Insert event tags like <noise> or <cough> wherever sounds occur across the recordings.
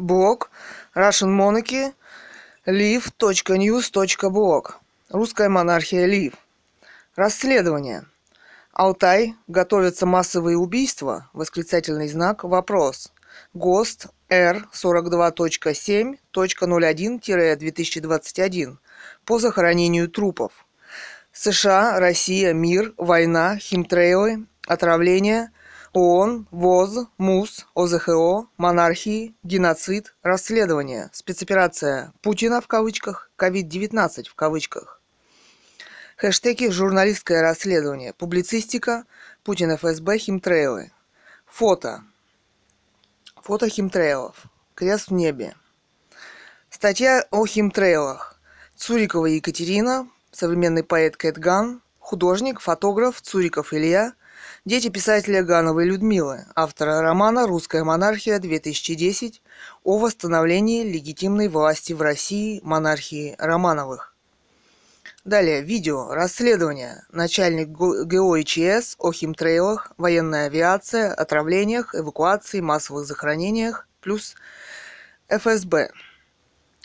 Блог Russian Monarchy live.news.blog Русская монархия Лив. Расследование. Алтай. Готовятся массовые убийства? Восклицательный знак. Вопрос. ГОСТ Р42.7.01-2021 по захоронению трупов. США, Россия, мир, война, химтрейлы, отравление, ООН, ВОЗ, МУС, ОЗХО, монархии, геноцид, расследование, спецоперация Путина в кавычках, COVID-19 в кавычках. Хэштеги «Журналистское расследование», «Публицистика», «Путин ФСБ», «Химтрейлы». Фото. Фото химтрейлов. Крест в небе. Статья о химтрейлах. Цурикова Екатерина, современный поэт Кэтган, художник, фотограф Цуриков Илья, дети писателя Гановой Людмилы, автора романа «Русская монархия-2010» о восстановлении легитимной власти в России монархии Романовых. Далее, видео, расследование, начальник ГО ИЧС о химтрейлах, военная авиация, отравлениях, эвакуации, массовых захоронениях, плюс ФСБ.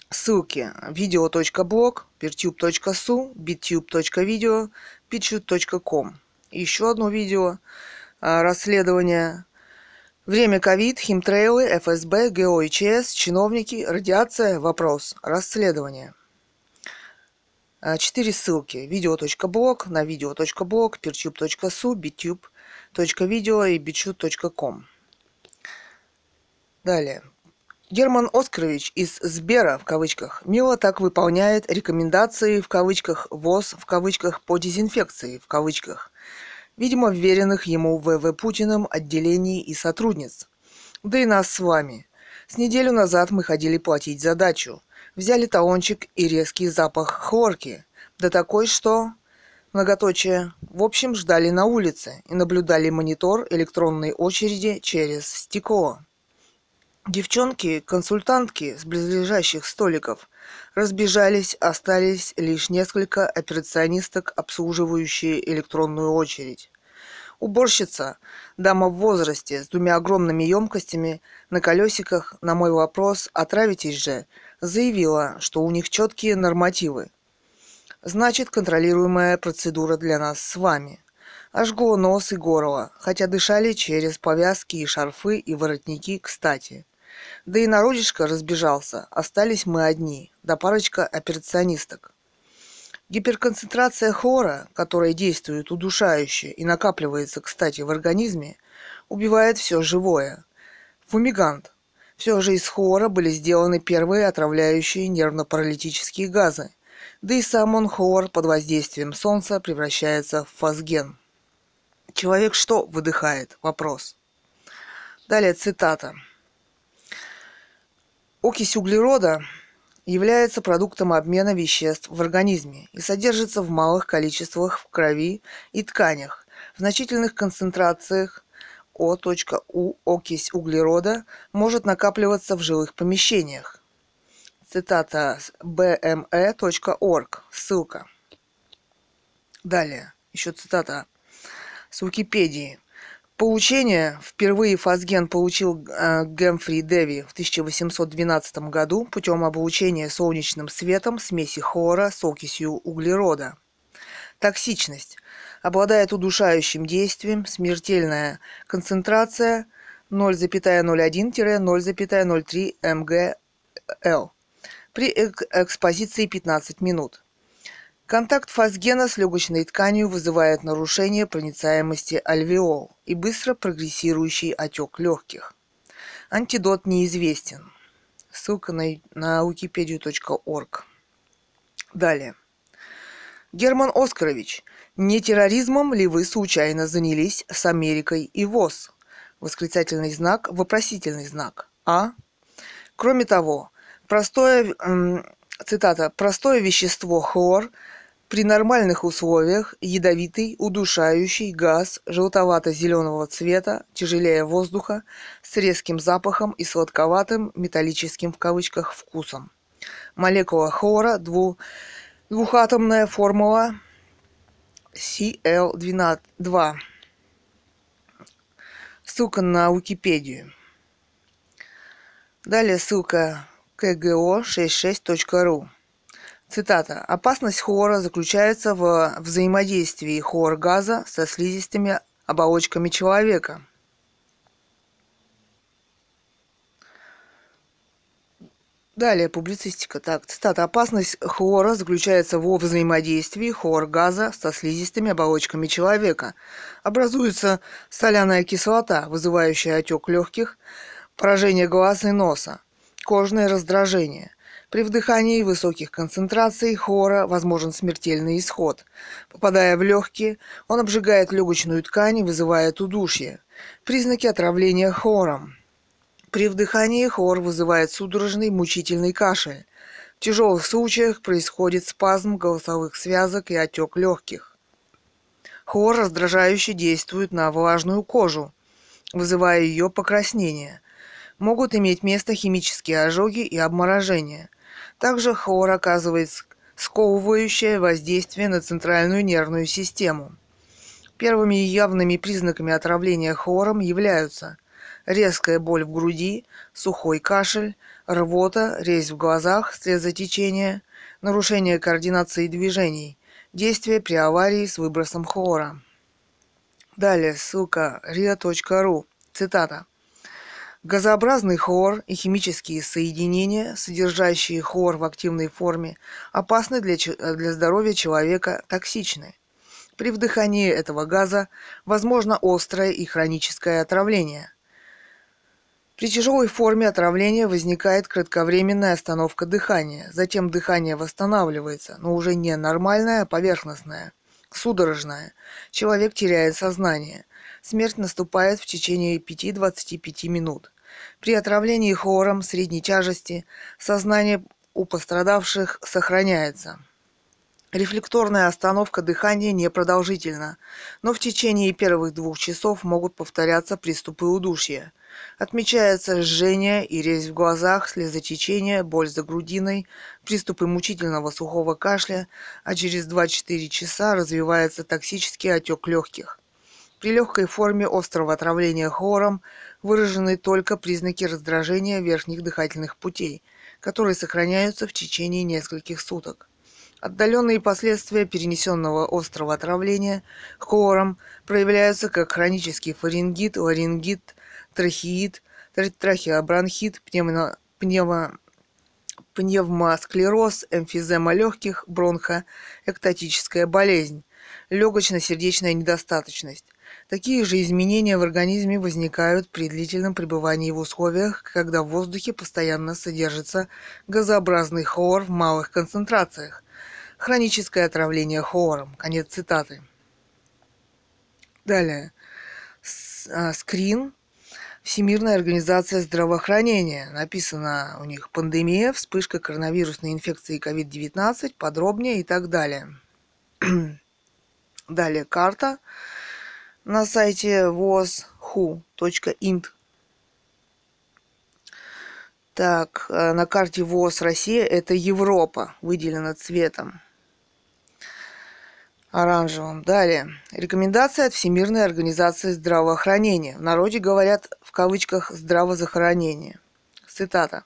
Ссылки video.blog, peertube.su, bittube.video, pitchute.com. Еще одно видео а, расследование. Время ковид, химтрейлы, ФСБ, ГОИЧС, чиновники, радиация, вопрос, расследование. А, четыре ссылки. Видео.блог, на видео.блог, peertube.su, bittube.video и bitchute.com. Далее. Герман Оскарович из Сбера, в кавычках, мило так выполняет рекомендации, в кавычках, ВОЗ, в кавычках, по дезинфекции, в кавычках, видимо, вверенных ему ВВ Путиным отделений и сотрудниц. Да и нас с вами. С неделю назад мы ходили платить задачу. Взяли талончик и резкий запах хлорки. Да такой, что... Многоточие. В общем, ждали на улице и наблюдали монитор электронной очереди через стекло. Девчонки, консультантки с близлежащих столиков разбежались, остались лишь несколько операционисток, обслуживающие электронную очередь. Уборщица, дама в возрасте, с двумя огромными емкостями на колесиках, на мой вопрос «отравитесь же», заявила, что у них четкие нормативы. Значит, контролируемая процедура для нас с вами – Ожгло нос и горло, хотя дышали через повязки и шарфы и воротники кстати. Да и народишко разбежался, остались мы одни, да парочка операционисток. Гиперконцентрация хлора, которая действует удушающе и накапливается, кстати, в организме, убивает все живое. Фумигант. Все же из хлора были сделаны первые отравляющие нервно-паралитические газы, да и сам он хлор под воздействием солнца превращается в фосген. Человек что выдыхает? Вопрос. Далее цитата. Окись углерода является продуктом обмена веществ в организме и содержится в малых количествах в крови и тканях. В значительных концентрациях О.У окись углерода может накапливаться в жилых помещениях. Цитата bme.org. Ссылка. Далее. Еще цитата с Википедии. Получение впервые фазген получил э, Гэмфри Деви в 1812 году путем облучения солнечным светом смеси хлора с окисью углерода. Токсичность. Обладает удушающим действием, смертельная концентрация 0,01-0,03 МГЛ при экспозиции 15 минут. Контакт фазгена с легочной тканью вызывает нарушение проницаемости альвеол и быстро прогрессирующий отек легких. Антидот неизвестен. Ссылка на, на wikipedia.org. Далее. Герман Оскарович, не терроризмом ли вы случайно занялись с Америкой и ВОЗ? Восклицательный знак, вопросительный знак. А? Кроме того, простое, цитата, простое вещество хлор – при нормальных условиях ядовитый, удушающий газ желтовато-зеленого цвета, тяжелее воздуха, с резким запахом и сладковатым металлическим в кавычках вкусом. Молекула хлора, дву, двухатомная формула CL2. Ссылка на Википедию. Далее ссылка kgo66.ru. Цитата. «Опасность хлора заключается в взаимодействии хлоргаза со слизистыми оболочками человека». Далее публицистика. Так, цитата. «Опасность хлора заключается во взаимодействии хлоргаза со слизистыми оболочками человека. Образуется соляная кислота, вызывающая отек легких, поражение глаз и носа, кожное раздражение. При вдыхании высоких концентраций хлора возможен смертельный исход. Попадая в легкие, он обжигает легочную ткань и вызывает удушье. Признаки отравления хлором. При вдыхании хлор вызывает судорожный мучительный кашель. В тяжелых случаях происходит спазм голосовых связок и отек легких. Хлор раздражающе действует на влажную кожу, вызывая ее покраснение. Могут иметь место химические ожоги и обморожения. Также хлор оказывает сковывающее воздействие на центральную нервную систему. Первыми явными признаками отравления хлором являются резкая боль в груди, сухой кашель, рвота, резь в глазах, слезотечение, нарушение координации движений, действие при аварии с выбросом хлора. Далее ссылка ria.ru. Цитата. Газообразный хлор и химические соединения, содержащие хлор в активной форме, опасны для, для здоровья человека, токсичны. При вдыхании этого газа возможно острое и хроническое отравление. При тяжелой форме отравления возникает кратковременная остановка дыхания, затем дыхание восстанавливается, но уже не нормальное, а поверхностное, судорожное. Человек теряет сознание. Смерть наступает в течение 5-25 минут. При отравлении хлором средней тяжести сознание у пострадавших сохраняется. Рефлекторная остановка дыхания непродолжительна, но в течение первых двух часов могут повторяться приступы удушья. Отмечается жжение и резь в глазах, слезотечение, боль за грудиной, приступы мучительного сухого кашля, а через 2-4 часа развивается токсический отек легких. При легкой форме острого отравления хлором выражены только признаки раздражения верхних дыхательных путей, которые сохраняются в течение нескольких суток. Отдаленные последствия перенесенного острого отравления хлором проявляются как хронический фарингит, ларингит, трахеит, трахеобронхит, пневмо, пневмо, пневмосклероз, эмфизема легких, бронхо, эктатическая болезнь, легочно-сердечная недостаточность. Такие же изменения в организме возникают при длительном пребывании в условиях, когда в воздухе постоянно содержится газообразный хлор в малых концентрациях. Хроническое отравление хлором. Конец цитаты. Далее. А, скрин. Всемирная организация здравоохранения. Написано у них пандемия, вспышка коронавирусной инфекции COVID-19, подробнее и так далее. <clears throat> Далее карта на сайте wozhu.int. Так, э, на карте ВОЗ Россия это Европа, выделена цветом оранжевым. Далее. Рекомендация от Всемирной организации здравоохранения. В народе говорят в кавычках «здравозахоронение». Цитата.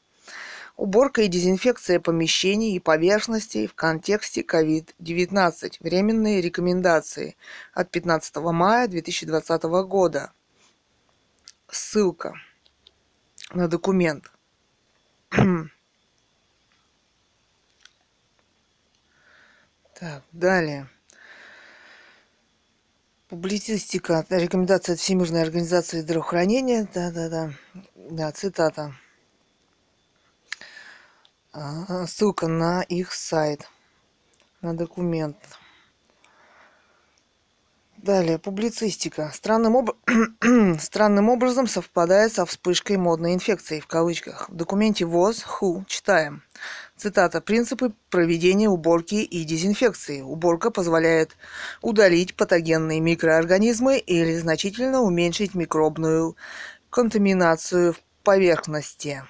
Уборка и дезинфекция помещений и поверхностей в контексте COVID-19. Временные рекомендации от 15 мая 2020 года. Ссылка на документ. <clears throat> Так, далее. Публицистика. Рекомендация от Всемирной организации здравоохранения. Да-да-да. Да, цитата. Ссылка на их сайт, на документ. Далее, публицистика. Странным, об... <clears throat> Странным образом совпадает со вспышкой модной инфекции, в кавычках. В документе ВОЗ ХУ читаем. Цитата. Принципы проведения уборки и дезинфекции. Уборка позволяет удалить патогенные микроорганизмы или значительно уменьшить микробную контаминацию в поверхности.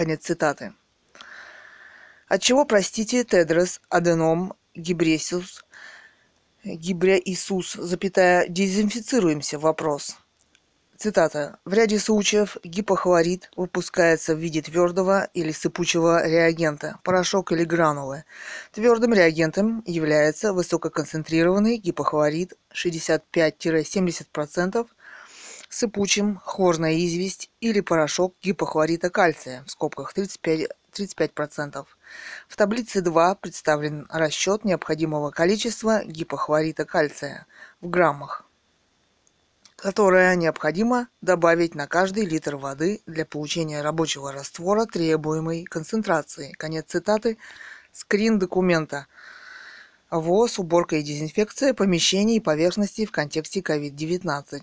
Конец цитаты. От чего, простите, Тедрос Аденом Гибресиус, Гибря Иисус, запятая, дезинфицируемся, вопрос. Цитата. «В ряде случаев гипохлорид выпускается в виде твердого или сыпучего реагента, порошок или гранулы. Твердым реагентом является высококонцентрированный гипохлорид 65-70%, сыпучим хлорная известь или порошок гипохлорита кальция в скобках 35, 35%. В таблице 2 представлен расчет необходимого количества гипохлорита кальция в граммах которое необходимо добавить на каждый литр воды для получения рабочего раствора требуемой концентрации. Конец цитаты. Скрин документа. ВОЗ, уборка и дезинфекция помещений и поверхностей в контексте COVID-19.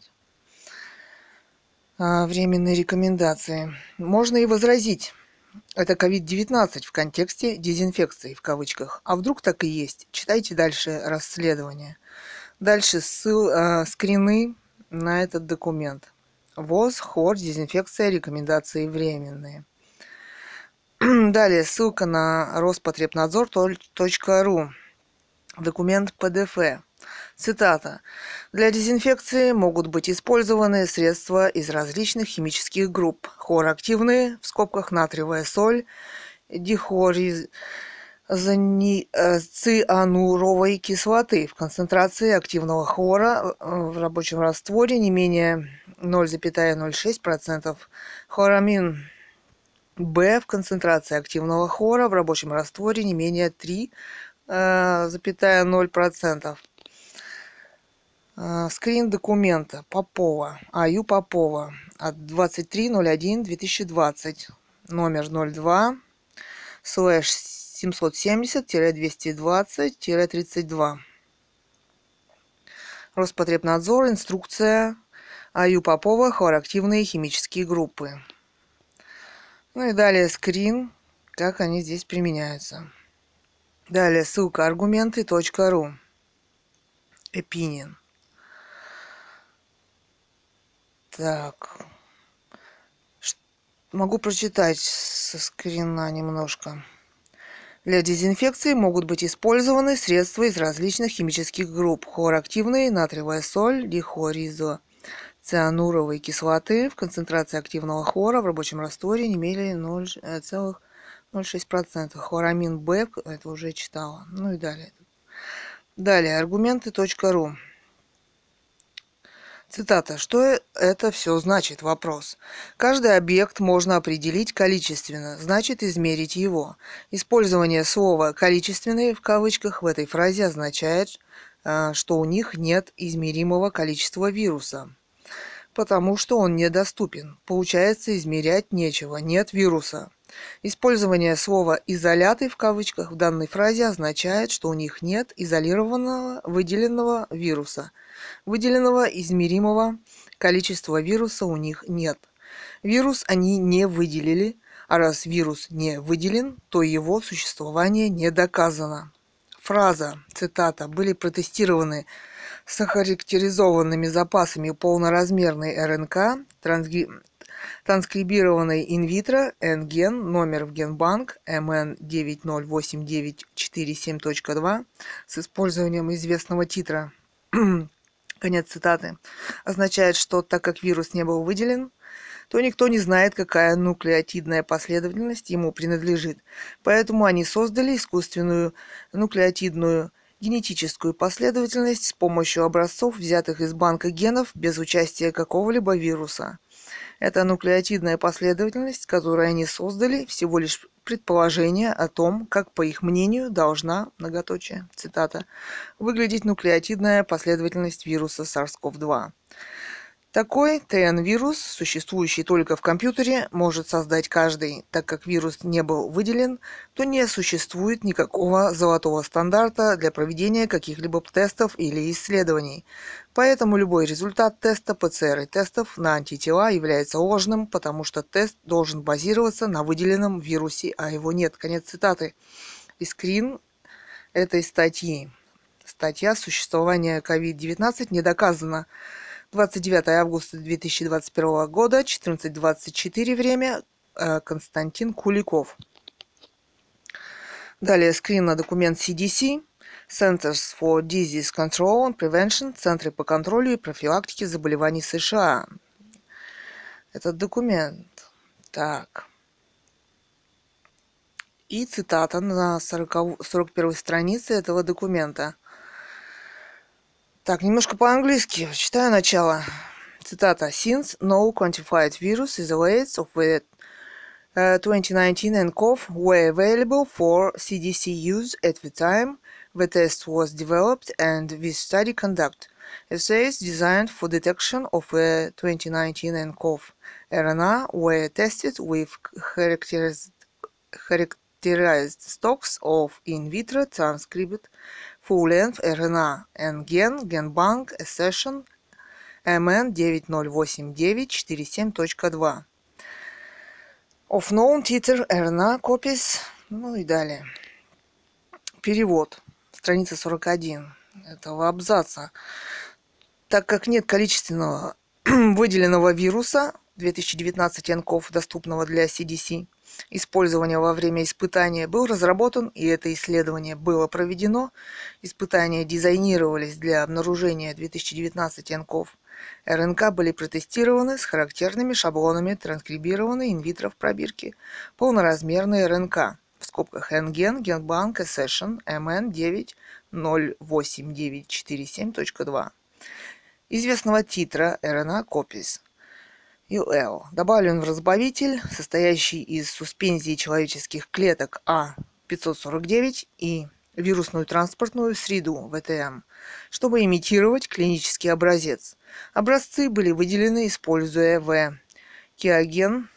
А, временные рекомендации. Можно и возразить. Это COVID-19 в контексте дезинфекции, в кавычках. А вдруг так и есть? Читайте дальше расследование. Дальше ссыл, э, скрины на этот документ. ВОЗ, хор, дезинфекция, рекомендации временные. <clears throat> Далее ссылка на Роспотребнадзор.ру. Документ ПДФ. Цитата. Для дезинфекции могут быть использованы средства из различных химических групп. Хлороактивные, в скобках натриевая соль, дихлориз Э, циануровой кислоты в концентрации активного хлора в рабочем растворе не менее 0,06%. Хлорамин Б в концентрации активного хлора в рабочем растворе не менее 3,0%. Э, скрин документа Попова, АЮ Попова от 23.01.2020, номер 02, слэш 770-220-32. Роспотребнадзор. Инструкция АЮ Попова. Хлороактивные химические группы. Ну и далее скрин, как они здесь применяются. Далее ссылка аргументы.ру. Opinion. Так. Могу прочитать со скрина немножко. Для дезинфекции могут быть использованы средства из различных химических групп. Хлороактивные, натриевая соль, дихлоризо, циануровой кислоты в концентрации активного хлора в рабочем растворе не менее 0,06%. Хлорамин Б, это уже читала. Ну и далее. Далее, аргументы.ру. Цитата. Что это все значит? Вопрос. Каждый объект можно определить количественно, значит измерить его. Использование слова «количественный» в кавычках в этой фразе означает, э, что у них нет измеримого количества вируса, потому что он недоступен. Получается, измерять нечего, нет вируса. Использование слова «изоляты» в кавычках в данной фразе означает, что у них нет изолированного выделенного вируса – Выделенного измеримого количества вируса у них нет. Вирус они не выделили, а раз вирус не выделен, то его существование не доказано. Фраза, цитата, были протестированы с охарактеризованными запасами полноразмерной РНК, трансги... транскрибированной инвитро, N-ген, номер в генбанк MN908947.2 с использованием известного титра конец цитаты, означает, что так как вирус не был выделен, то никто не знает, какая нуклеотидная последовательность ему принадлежит. Поэтому они создали искусственную нуклеотидную генетическую последовательность с помощью образцов, взятых из банка генов без участия какого-либо вируса. Эта нуклеотидная последовательность, которую они создали, всего лишь предположение о том, как, по их мнению, должна, многоточие, цитата, выглядеть нуклеотидная последовательность вируса SARS-CoV-2. Такой ТН-вирус, существующий только в компьютере, может создать каждый. Так как вирус не был выделен, то не существует никакого золотого стандарта для проведения каких-либо тестов или исследований. Поэтому любой результат теста ПЦР и тестов на антитела является ложным, потому что тест должен базироваться на выделенном вирусе, а его нет. Конец цитаты. И скрин этой статьи. Статья «Существование COVID-19 не доказано». 29 августа 2021 года, 14.24 время, э, Константин Куликов. Далее скрин на документ CDC, Centers for Disease Control and Prevention, Центры по контролю и профилактике заболеваний США. этот документ. Так. И цитата на 40, 41 странице этого документа. Так, немножко по-английски. Читаю начало. Цитата. Since no quantified virus isolates of the uh, 2019 nCoV were available for CDC use at the time the test was developed and this study conduct assays designed for detection of the 2019 nCoV RNA were tested with characterized characterized stocks of in vitro transcribed full-length RNA and gen GenBank accession MN 908947.2 of known titer RNA copies, ну и далее. Перевод. Страница 41 этого абзаца. Так как нет количественного <clears throat> выделенного вируса 2019 НКОВ, доступного для CDC, использования во время испытания был разработан, и это исследование было проведено. Испытания дизайнировались для обнаружения 2019 НКОВ. РНК были протестированы с характерными шаблонами транскрибированной инвитро в пробирке полноразмерной РНК в скобках NGen Genbank Accession MN 908947.2 известного титра RNA Copies – UL. Добавлен в разбавитель, состоящий из суспензии человеческих клеток А549 и вирусную транспортную среду ВТМ, чтобы имитировать клинический образец. Образцы были выделены, используя В. Киоген,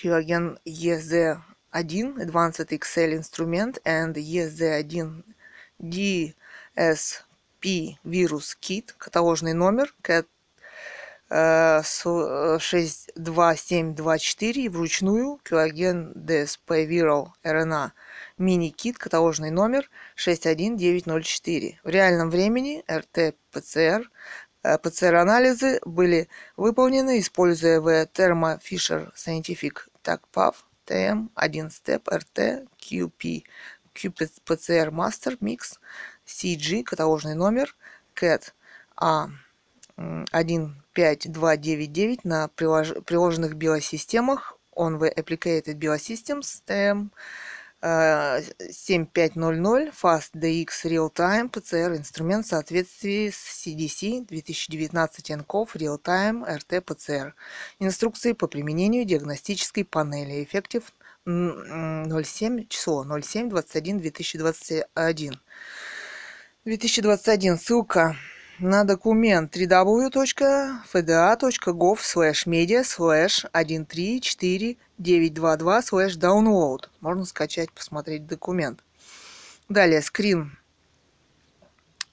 Киоген EZ1 Advanced Excel Instrument and EZ1 DSP Virus Kit, каталожный номер CAT 62724 и вручную Кюаген ДСП Вирал РНА мини-кит, каталожный номер 61904. В реальном времени РТ-ПЦР ПЦР-анализы были выполнены, используя в Thermo Fisher Scientific TACPAV TM1 Step RT QP QPCR Master Mix CG, каталожный номер CAT А1 5299 на прилож приложенных биосистемах Onway Applicated Biosystems эм, э, TM 7500 FastDX Real-Time PCR инструмент в соответствии с CDC 2019 NCOV Real-Time RT-PCR. Инструкции по применению диагностической панели. Эффектив 07, число 07 21 2021. 2021. Ссылка на документ www.fda.gov slash media slash 134922 slash download. Можно скачать, посмотреть документ. Далее, скрин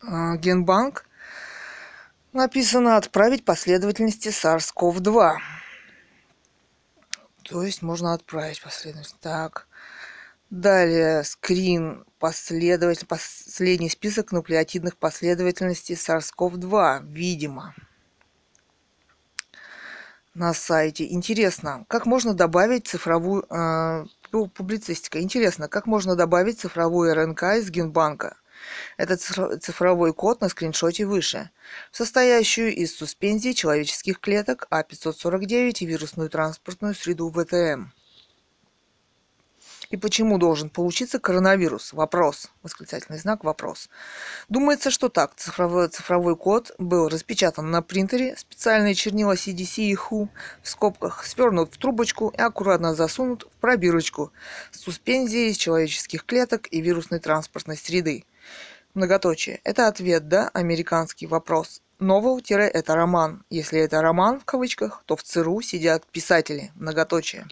а, Генбанк. Написано «Отправить последовательности SARS-CoV-2». То есть можно отправить последовательность. Так. Далее скрин последователь, последний список нуклеотидных последовательностей SARS-CoV-2, видимо, на сайте. Интересно, как можно добавить цифровую... Э, публицистика. Интересно, как можно добавить цифровую РНК из генбанка? Это цифровой код на скриншоте выше, состоящую из суспензии человеческих клеток А549 и вирусную транспортную среду ВТМ. И почему должен получиться коронавирус? Вопрос. Восклицательный знак вопрос. Думается, что так. Цифровой, цифровой код был распечатан на принтере, специальные чернила CDC и HU в скобках свернут в трубочку и аккуратно засунут в пробирочку с суспензией из человеческих клеток и вирусной транспортной среды. Многоточие. Это ответ, да, американский вопрос. Новел- это роман. Если это роман в кавычках, то в ЦРУ сидят писатели. Многоточие.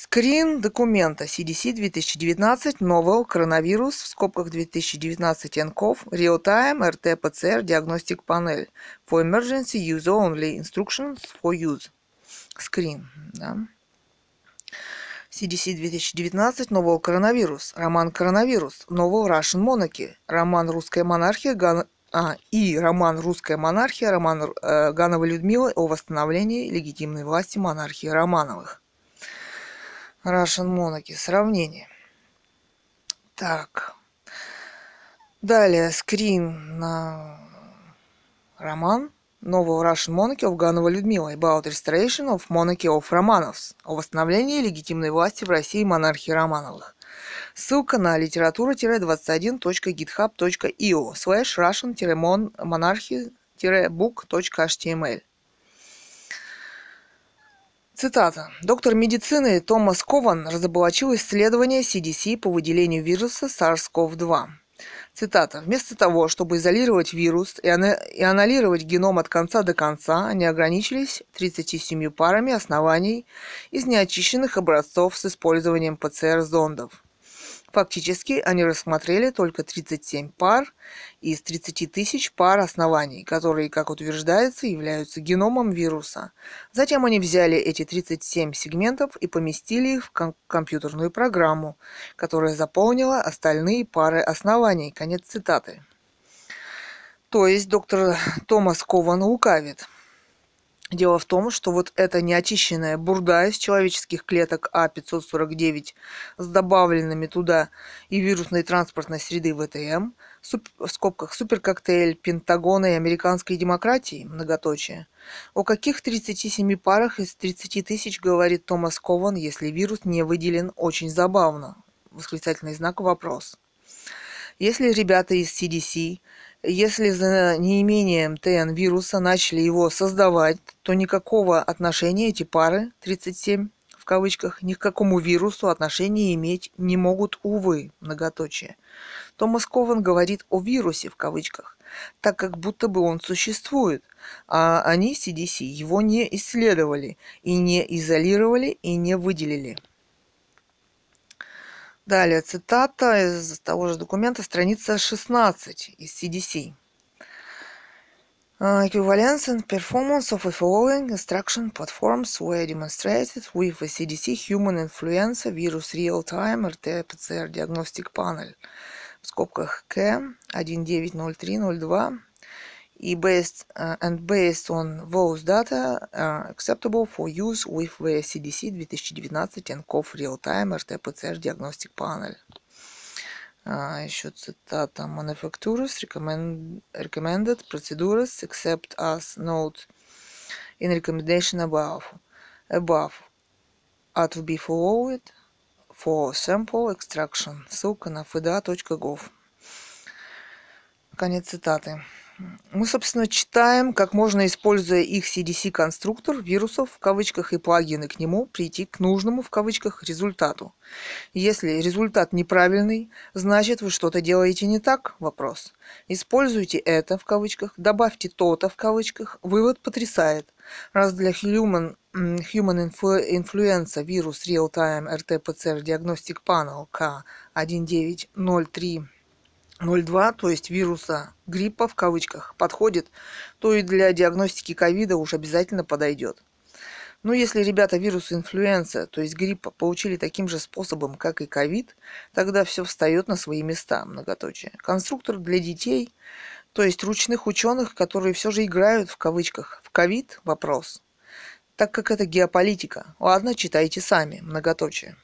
Скрин документа CDC 2019 Novel Коронавирус в скобках 2019 nCoV Real-Time RT-PCR Diagnostic Panel for Emergency Use Only Instructions for Use. Скрин. Да. CDC 2019 Novel Коронавирус. Роман Коронавирус. Novel Russian Monarchy. Роман Русская монархия. Ган... А, и роман «Русская монархия», роман э, Гановой Людмилы о восстановлении легитимной власти монархии Романовых. Russian Monarchy. Сравнение. Так. Далее скрин на роман нового Russian Monarchy of Ганова Людмила about restoration of monarchy of Romanovs о восстановлении легитимной власти в России монархии Романовых. Ссылка на литература-21.github.io slash russian-monarchy-book.html Цитата. Доктор медицины Томас Кован разоблачил исследование CDC по выделению вируса SARS-CoV-2. Цитата. «Вместо того, чтобы изолировать вирус и анализировать геном от конца до конца, они ограничились 37 парами оснований из неочищенных образцов с использованием ПЦР-зондов. Фактически они рассмотрели только 37 пар из 30 тысяч пар оснований, которые, как утверждается, являются геномом вируса. Затем они взяли эти 37 сегментов и поместили их в ком- компьютерную программу, которая заполнила остальные пары оснований. Конец цитаты. То есть доктор Томас Кован лукавит – Дело в том, что вот эта неочищенная бурда из человеческих клеток А549 с добавленными туда и вирусной транспортной среды ВТМ, в скобках суперкоктейль Пентагона и американской демократии, многоточие. О каких 37 парах из 30 тысяч говорит Томас Кован, если вирус не выделен очень забавно? Восклицательный знак вопрос. Если ребята из CDC если за неимением ТН вируса начали его создавать, то никакого отношения эти пары, 37 в кавычках, ни к какому вирусу отношения иметь не могут, увы, многоточие. Томас Кован говорит о вирусе в кавычках, так как будто бы он существует, а они, CDC, его не исследовали и не изолировали и не выделили. Далее цитата из того же документа, страница 16 из CDC. Uh, equivalence and performance of the following instruction platforms were demonstrated with the CDC Human Influenza Virus Real-Time RT-PCR Diagnostic Panel в скобках К 190302 и based uh, and based on those data are acceptable for use with the CDC 2019 and COV Real-Time RT-PCR Diagnostic Panel. Uh, еще цитата. Manufacturers recommend, recommended procedures except as note in recommendation above. Above are to be followed for sample extraction. Ссылка на fda.gov. Конец цитаты. Мы, собственно, читаем, как можно, используя их CDC-конструктор вирусов в кавычках и плагины к нему, прийти к нужному в кавычках результату. Если результат неправильный, значит вы что-то делаете не так? Вопрос. Используйте это в кавычках, добавьте то-то в кавычках. Вывод потрясает. Раз для Human, human Influenza вирус Real-Time RT-PCR Diagnostic Panel K1903 0,2, то есть вируса гриппа в кавычках, подходит, то и для диагностики ковида уж обязательно подойдет. Но если ребята вирус инфлюенса, то есть гриппа, получили таким же способом, как и ковид, тогда все встает на свои места, многоточие. Конструктор для детей, то есть ручных ученых, которые все же играют в кавычках в ковид, вопрос. Так как это геополитика. Ладно, читайте сами, многоточие.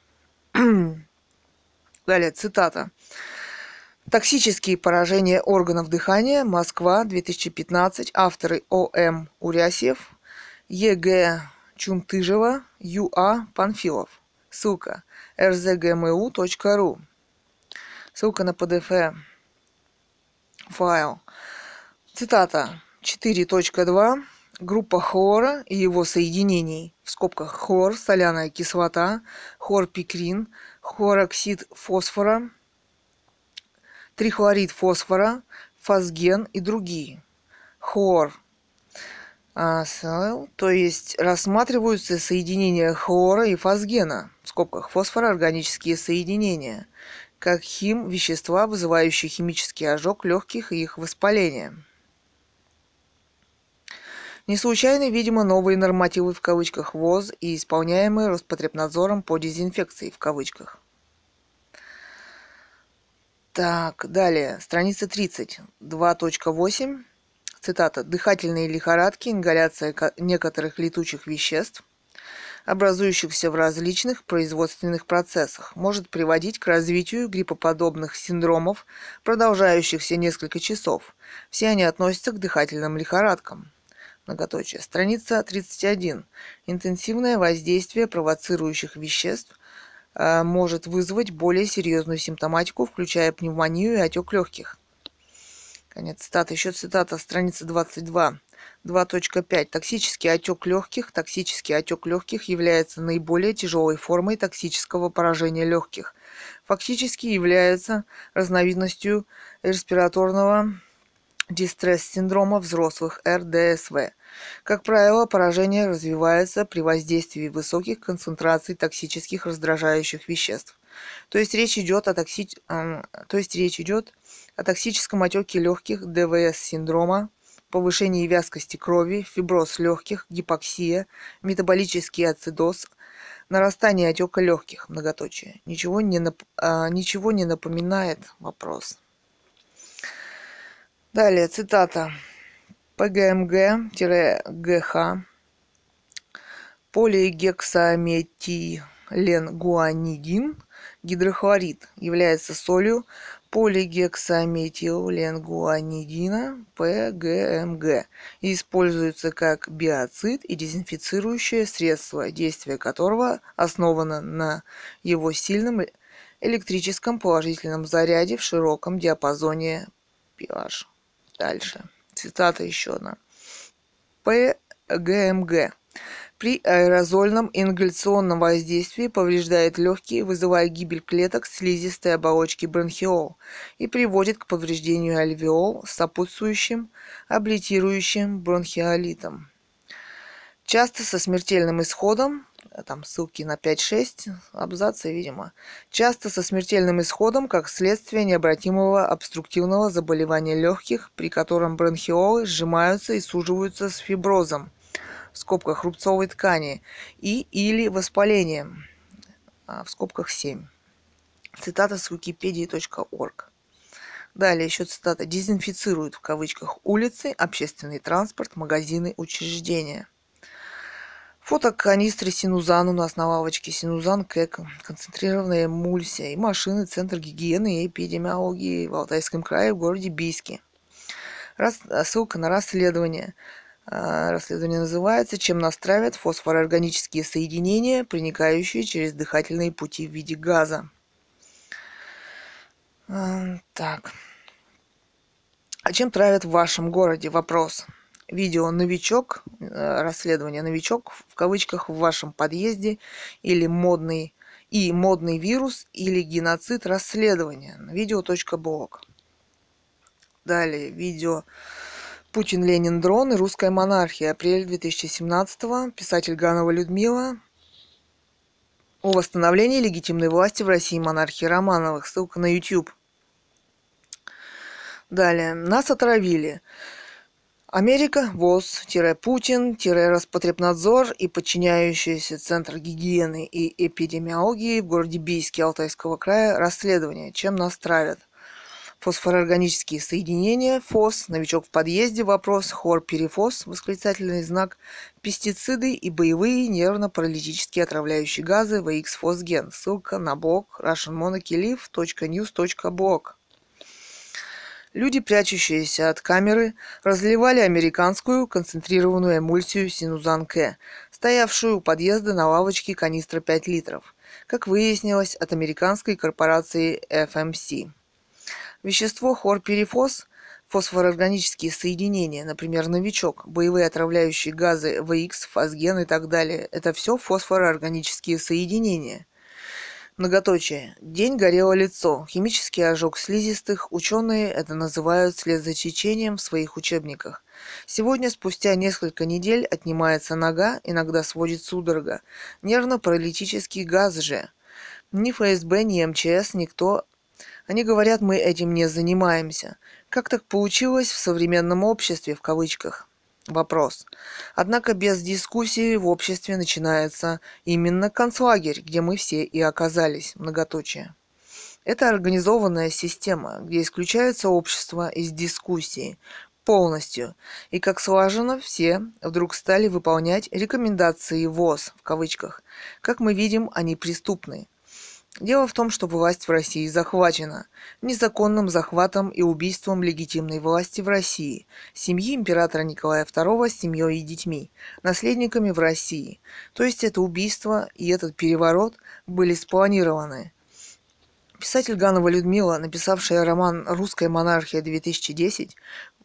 <clears throat> Далее, цитата. Токсические поражения органов дыхания. Москва, 2015. Авторы О.М. Урясьев, Е.Г. Чунтыжева, Ю.А. Панфилов. Ссылка rzgmu.ru. Ссылка на PDF файл. Цитата 4.2. Группа хлора и его соединений, в скобках хлор, соляная кислота, хлорпикрин, хлороксид фосфора, трихлорид фосфора, фосген и другие. Хлор. А, то есть рассматриваются соединения хлора и фосгена, в скобках фосфора органические соединения, как хим вещества, вызывающие химический ожог легких и их воспаление. Не случайно, видимо, новые нормативы в кавычках ВОЗ и исполняемые Роспотребнадзором по дезинфекции в кавычках. Так, далее, страница 30, 2.8, цитата, «Дыхательные лихорадки, ингаляция некоторых летучих веществ, образующихся в различных производственных процессах, может приводить к развитию гриппоподобных синдромов, продолжающихся несколько часов. Все они относятся к дыхательным лихорадкам. Многоточие. Страница 31. Интенсивное воздействие провоцирующих веществ может вызвать более серьезную симптоматику, включая пневмонию и отек легких. Конец цитаты. Еще цитата, страница 22. 2.5. Токсический отек легких. Токсический отек легких является наиболее тяжелой формой токсического поражения легких. Фактически является разновидностью респираторного дистресс-синдрома взрослых РДСВ. Как правило, поражение развивается при воздействии высоких концентраций токсических раздражающих веществ. То есть речь идет о, токси... То есть речь идет о токсическом отеке легких ДВС-синдрома, повышении вязкости крови, фиброз легких, гипоксия, метаболический ацидоз, нарастание отека легких, многоточие. Ничего не, нап... а, ничего не напоминает вопрос. Далее, цитата. ПГМГ-ГХ полигексаметиленгуанидин гидрохлорид является солью полигексаметиленгуанидина ПГМГ и используется как биоцид и дезинфицирующее средство, действие которого основано на его сильном электрическом положительном заряде в широком диапазоне pH. Дальше. Цитата еще одна. ПГМГ при аэрозольном ингаляционном воздействии повреждает легкие, вызывая гибель клеток слизистой оболочки бронхиол и приводит к повреждению альвеол с сопутствующим облитирующим бронхиолитом. Часто со смертельным исходом там ссылки на 5-6 абзацы, видимо, часто со смертельным исходом как следствие необратимого обструктивного заболевания легких, при котором бронхиолы сжимаются и суживаются с фиброзом, в скобках рубцовой ткани, и или воспалением, а, в скобках 7. Цитата с wikipedia.org. Далее еще цитата. Дезинфицируют в кавычках улицы, общественный транспорт, магазины, учреждения. Фото канистры Синузан у нас на лавочке. Синузан Кэк. Концентрированная эмульсия. И машины Центр гигиены и эпидемиологии в Алтайском крае в городе Бийске. Раз, ссылка на расследование. А, расследование называется «Чем настраивают фосфороорганические соединения, проникающие через дыхательные пути в виде газа». А, так. А чем травят в вашем городе? Вопрос видео «Новичок», э, расследование «Новичок» в кавычках в вашем подъезде или модный и модный вирус или геноцид расследования. Видео.блог. Далее видео Путин, Ленин, дрон и русская монархия. Апрель 2017 Писатель Ганова Людмила. О восстановлении легитимной власти в России монархии Романовых. Ссылка на YouTube. Далее. Нас отравили. Америка, ВОЗ, Путин, Роспотребнадзор и подчиняющийся Центр гигиены и эпидемиологии в городе Бийске Алтайского края расследование, чем нас травят. Фосфороорганические соединения, ФОС, новичок в подъезде, вопрос, хор, перифос, восклицательный знак, пестициды и боевые нервно-паралитические отравляющие газы, VX-фосген. Ссылка на блог russianmonarchylive.news.blog. Люди, прячущиеся от камеры, разливали американскую концентрированную эмульсию Синузан-К, стоявшую у подъезда на лавочке канистра 5 литров, как выяснилось от американской корпорации FMC. Вещество хлорперифос – фосфороорганические соединения, например, новичок, боевые отравляющие газы ВХ, фосген и так далее – это все фосфороорганические соединения – Многоточие. День горело лицо. Химический ожог слизистых. Ученые это называют слезотечением в своих учебниках. Сегодня, спустя несколько недель, отнимается нога, иногда сводит судорога. Нервно-паралитический газ же. Ни ФСБ, ни МЧС, никто... Они говорят, мы этим не занимаемся. Как так получилось в современном обществе, в кавычках? Вопрос. Однако без дискуссии в обществе начинается именно концлагерь, где мы все и оказались, многоточие. Это организованная система, где исключается общество из дискуссии полностью, и как слаженно все вдруг стали выполнять рекомендации ВОЗ, в кавычках. Как мы видим, они преступны. Дело в том, что власть в России захвачена незаконным захватом и убийством легитимной власти в России, семьи императора Николая II с семьей и детьми, наследниками в России. То есть это убийство и этот переворот были спланированы. Писатель Ганова Людмила, написавшая роман «Русская монархия-2010»,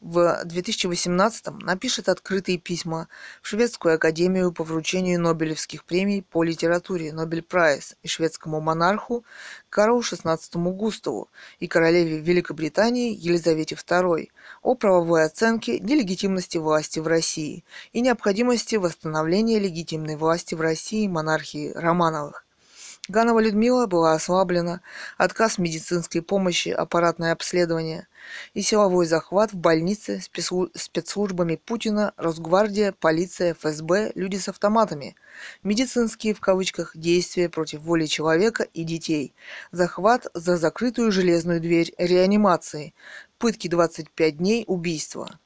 в 2018 напишет открытые письма в Шведскую академию по вручению Нобелевских премий по литературе Нобель Прайс и шведскому монарху Карлу XVI Густаву и королеве Великобритании Елизавете II о правовой оценке нелегитимности власти в России и необходимости восстановления легитимной власти в России монархии Романовых. Ганова Людмила была ослаблена, отказ медицинской помощи, аппаратное обследование и силовой захват в больнице спецслужбами Путина, Росгвардия, полиция, ФСБ, люди с автоматами, медицинские в кавычках действия против воли человека и детей, захват за закрытую железную дверь реанимации, пытки 25 дней, убийства.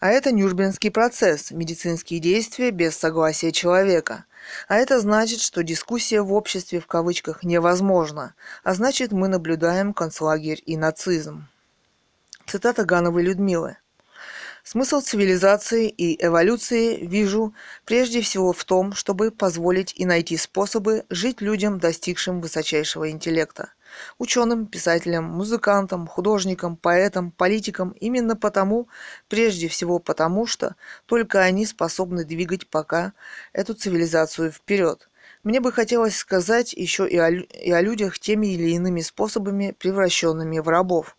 А это Нюрнбергский процесс, медицинские действия без согласия человека – а это значит, что дискуссия в обществе в кавычках невозможна, а значит мы наблюдаем концлагерь и нацизм. Цитата Гановой Людмилы. Смысл цивилизации и эволюции вижу прежде всего в том, чтобы позволить и найти способы жить людям, достигшим высочайшего интеллекта. Ученым, писателям, музыкантам, художникам, поэтам, политикам именно потому, прежде всего потому, что только они способны двигать пока эту цивилизацию вперед. Мне бы хотелось сказать еще и о, и о людях теми или иными способами, превращенными в рабов.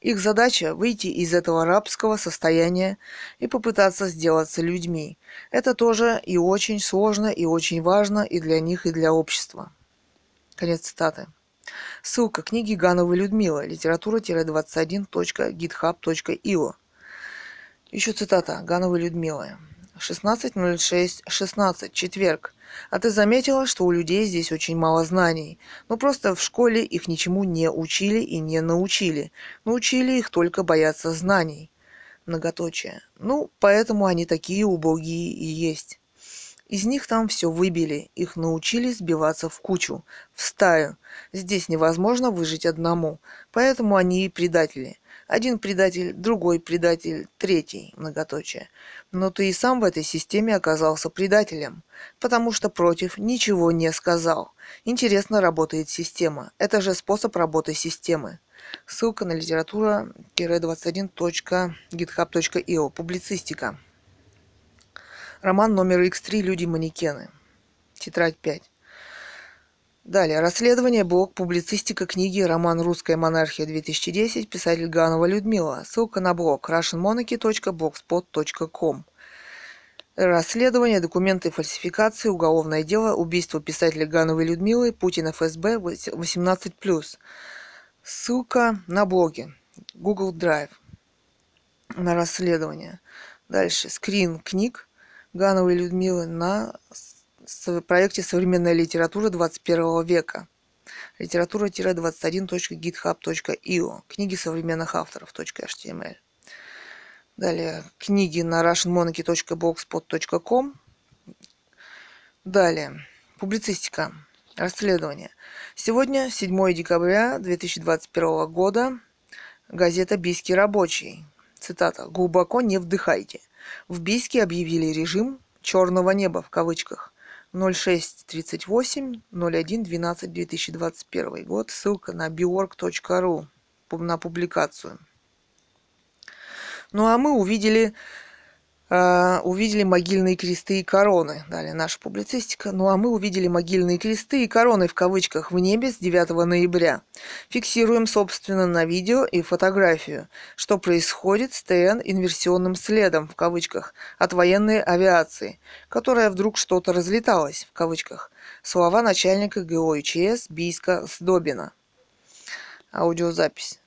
Их задача – выйти из этого рабского состояния и попытаться сделаться людьми. Это тоже и очень сложно, и очень важно и для них, и для общества. Конец цитаты. Ссылка книги Гановой Людмила. Литература-21.github.io. Еще цитата Гановой Людмилы. 16.06.16. Четверг. А ты заметила, что у людей здесь очень мало знаний? Ну просто в школе их ничему не учили и не научили. Научили их только бояться знаний. Многоточие. Ну, поэтому они такие убогие и есть. Из них там все выбили, их научили сбиваться в кучу, в стаю. Здесь невозможно выжить одному, поэтому они и предатели. Один предатель, другой предатель, третий, многоточие. Но ты и сам в этой системе оказался предателем, потому что против ничего не сказал. Интересно работает система. Это же способ работы системы. Ссылка на литература-21.github.io. Публицистика. Роман номер X3 «Люди-манекены». Тетрадь 5. Далее. Расследование, блог, публицистика книги «Роман «Русская монархия» 2010», писатель Ганова Людмила. Ссылка на блог russianmonarchy.blogspot.com. Расследование, документы фальсификации, уголовное дело, убийство писателя Гановой Людмилы, Путин ФСБ, 18+. Ссылка на блоге Google Drive на расследование. Дальше. Скрин книг Гановой Людмилы на проекте «Современная литература 21 века». Литература-21.github.io. Книги современных авторов. .html. Далее. Книги на russianmonarchy.blogspot.com. Далее. Публицистика. Расследование. Сегодня, 7 декабря 2021 года, газета «Бийский рабочий». Цитата. «Глубоко не вдыхайте. В Бийске объявили режим «черного неба» в кавычках 0638 01 12 2021 год. Ссылка на biorg.ru на публикацию. Ну а мы увидели увидели могильные кресты и короны. Далее наша публицистика. Ну а мы увидели могильные кресты и короны в кавычках в небе с 9 ноября. Фиксируем, собственно, на видео и фотографию, что происходит с ТН инверсионным следом в кавычках от военной авиации, которая вдруг что-то разлеталась в кавычках. Слова начальника ГО ИЧС Бийска Сдобина. Аудиозапись.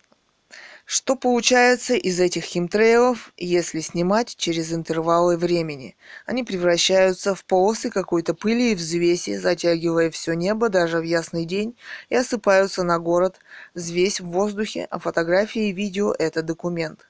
Что получается из этих химтрейлов, если снимать через интервалы времени? Они превращаются в полосы какой-то пыли и взвеси, затягивая все небо даже в ясный день, и осыпаются на город. Взвесь в воздухе, а фотографии и видео – это документ.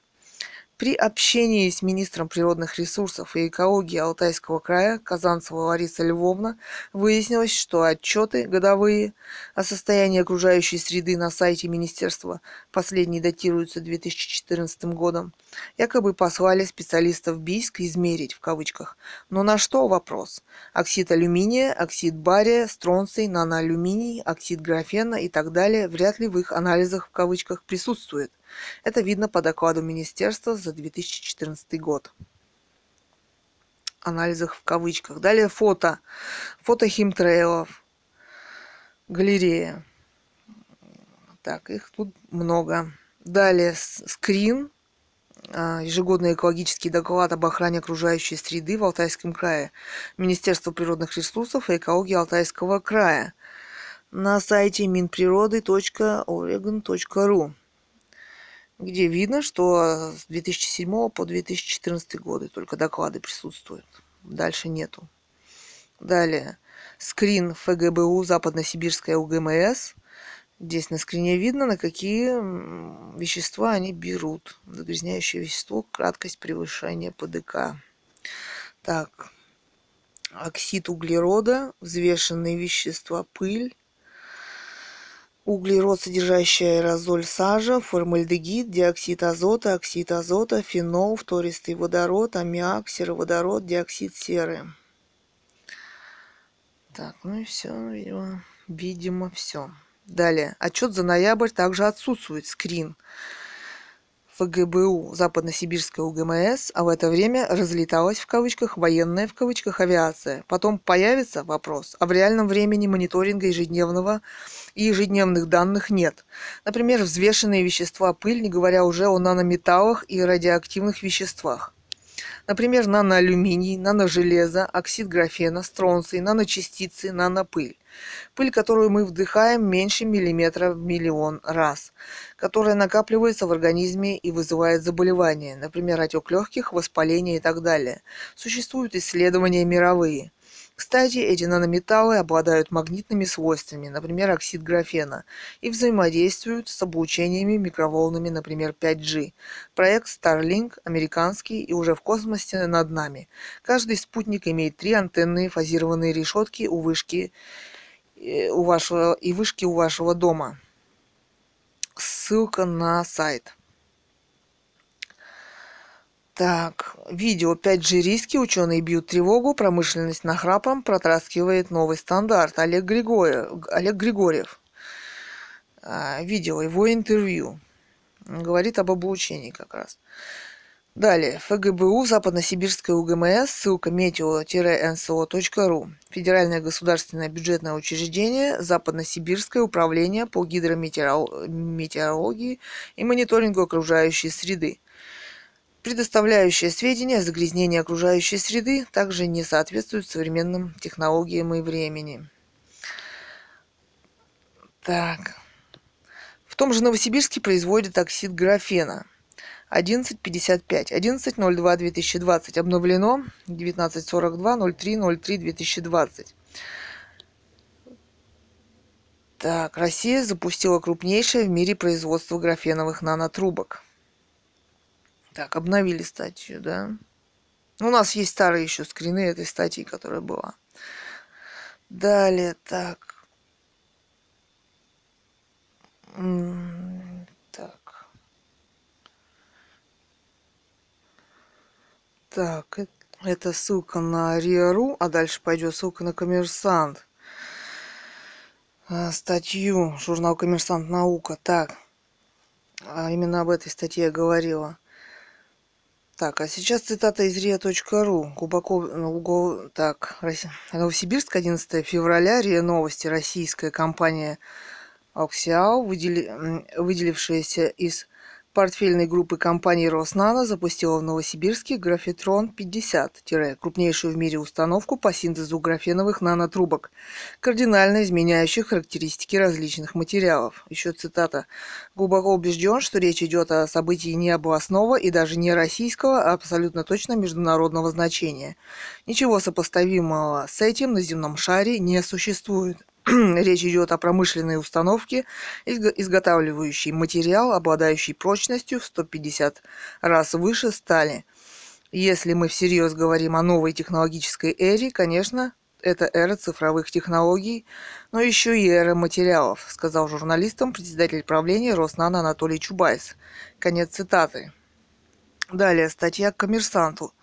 При общении с министром природных ресурсов и экологии Алтайского края Казанцева Лариса Львовна выяснилось, что отчеты годовые о состоянии окружающей среды на сайте министерства, последние датируются 2014 годом, якобы послали специалистов БИСК измерить в кавычках. Но на что вопрос? Оксид алюминия, оксид бария, стронций, наноалюминий, оксид графена и так далее вряд ли в их анализах в кавычках присутствует. Это видно по докладу Министерства за 2014 год. Анализах в кавычках. Далее фото. Фото химтрейлов. Галерея. Так, их тут много. Далее скрин. А, ежегодный экологический доклад об охране окружающей среды в Алтайском крае. Министерство природных ресурсов и экологии Алтайского края. На сайте minpriроды.oregon.ru где видно, что с 2007 по 2014 годы только доклады присутствуют. Дальше нету. Далее. Скрин ФГБУ Западно-Сибирская УГМС. Здесь на скрине видно, на какие вещества они берут. Загрязняющее вещество, краткость превышения ПДК. Так. Оксид углерода, взвешенные вещества, пыль, углеродсодержащий аэрозоль сажа, формальдегид, диоксид азота, оксид азота, фенол, фтористый водород, аммиак, сероводород, диоксид серы. Так, ну и все, видимо, видимо все. Далее. Отчет за ноябрь также отсутствует. Скрин. ФГБУ Западно-Сибирская УГМС, а в это время разлеталась в кавычках военная в кавычках авиация. Потом появится вопрос, а в реальном времени мониторинга ежедневного и ежедневных данных нет. Например, взвешенные вещества пыль, не говоря уже о нанометаллах и радиоактивных веществах. Например, наноалюминий, наножелезо, оксид графена, стронций, наночастицы, нанопыль. Пыль, которую мы вдыхаем меньше миллиметра в миллион раз, которая накапливается в организме и вызывает заболевания, например, отек легких, воспаление и так далее. Существуют исследования мировые. Кстати, эти нанометаллы обладают магнитными свойствами, например, оксид графена, и взаимодействуют с облучениями микроволнами, например, 5G. Проект Starlink американский и уже в космосе над нами. Каждый спутник имеет три антенные фазированные решетки у вышки э, у вашего, и вышки у вашего дома. Ссылка на сайт. Так, видео 5G риски, ученые бьют тревогу, промышленность нахрапом протаскивает новый стандарт. Олег Григорьев. Олег Григорьев. А, видео, его интервью. Говорит об облучении как раз. Далее. ФГБУ, Западно-Сибирская УГМС, ссылка метео-нсо.ру. Федеральное государственное бюджетное учреждение, Западно-Сибирское управление по гидрометеорологии и мониторингу окружающей среды предоставляющие сведения о загрязнении окружающей среды, также не соответствуют современным технологиям и времени. Так. В том же Новосибирске производят оксид графена. 11.55. 11.02.2020. Обновлено 19.42.03.03.2020. Так, Россия запустила крупнейшее в мире производство графеновых нанотрубок. Так, обновили статью, да? У нас есть старые еще скрины этой статьи, которая была. Далее, так. Так. Так, это ссылка на РИАРУ, а дальше пойдет ссылка на Коммерсант. А, статью, журнал Коммерсант Наука. Так, а именно об этой статье я говорила. Так, а сейчас цитата из РИА.ру. Глубоко... Ну, так, Новосибирск, 11 февраля, РИА Новости, российская компания Оксиал, выдели... выделившаяся из портфельной группы компаний Роснано запустила в Новосибирске Графитрон-50, крупнейшую в мире установку по синтезу графеновых нанотрубок, кардинально изменяющих характеристики различных материалов. Еще цитата. «Глубоко убежден, что речь идет о событии не областного и даже не российского, а абсолютно точно международного значения. Ничего сопоставимого с этим на земном шаре не существует». <clears throat> Речь идет о промышленной установке, изготавливающей материал, обладающий прочностью в 150 раз выше стали. Если мы всерьез говорим о новой технологической эре, конечно, это эра цифровых технологий, но еще и эра материалов, сказал журналистам председатель правления Роснано Анатолий Чубайс. Конец цитаты. Далее статья коммерсанту.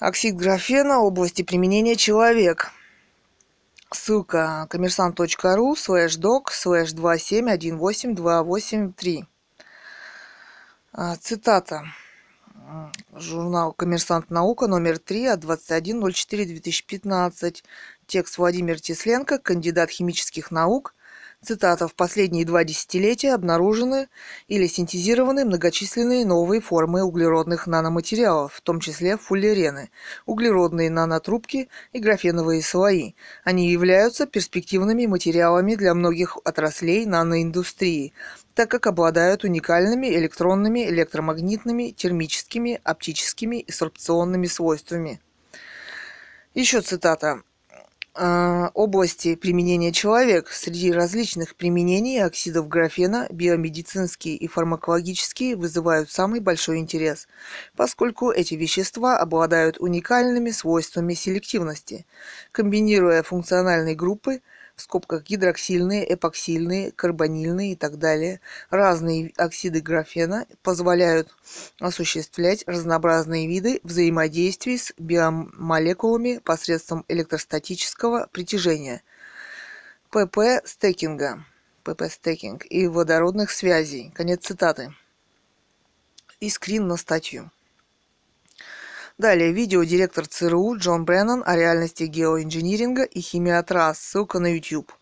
Оксид графена, области применения человек. Ссылка kommersant.ru слэш doc слэш 2718283. А, цитата. Журнал «Коммерсант наука» номер 3 от 21.04.2015. Текст Владимир Тесленко, кандидат химических наук, Цитата. «В последние два десятилетия обнаружены или синтезированы многочисленные новые формы углеродных наноматериалов, в том числе фуллерены, углеродные нанотрубки и графеновые слои. Они являются перспективными материалами для многих отраслей наноиндустрии, так как обладают уникальными электронными, электромагнитными, термическими, оптическими и сорбционными свойствами. Еще цитата. А, области применения человек. Среди различных применений оксидов графена биомедицинские и фармакологические вызывают самый большой интерес, поскольку эти вещества обладают уникальными свойствами селективности. Комбинируя функциональные группы – в скобках гидроксильные, эпоксильные, карбонильные и так далее, разные оксиды графена позволяют осуществлять разнообразные виды взаимодействий с биомолекулами посредством электростатического притяжения, ПП-стекинга, ПП-стекинг и водородных связей. Конец цитаты. И скрин на статью. Далее видео директор ЦРУ Джон Бреннан о реальности геоинжиниринга и химиотрасс. Ссылка на YouTube.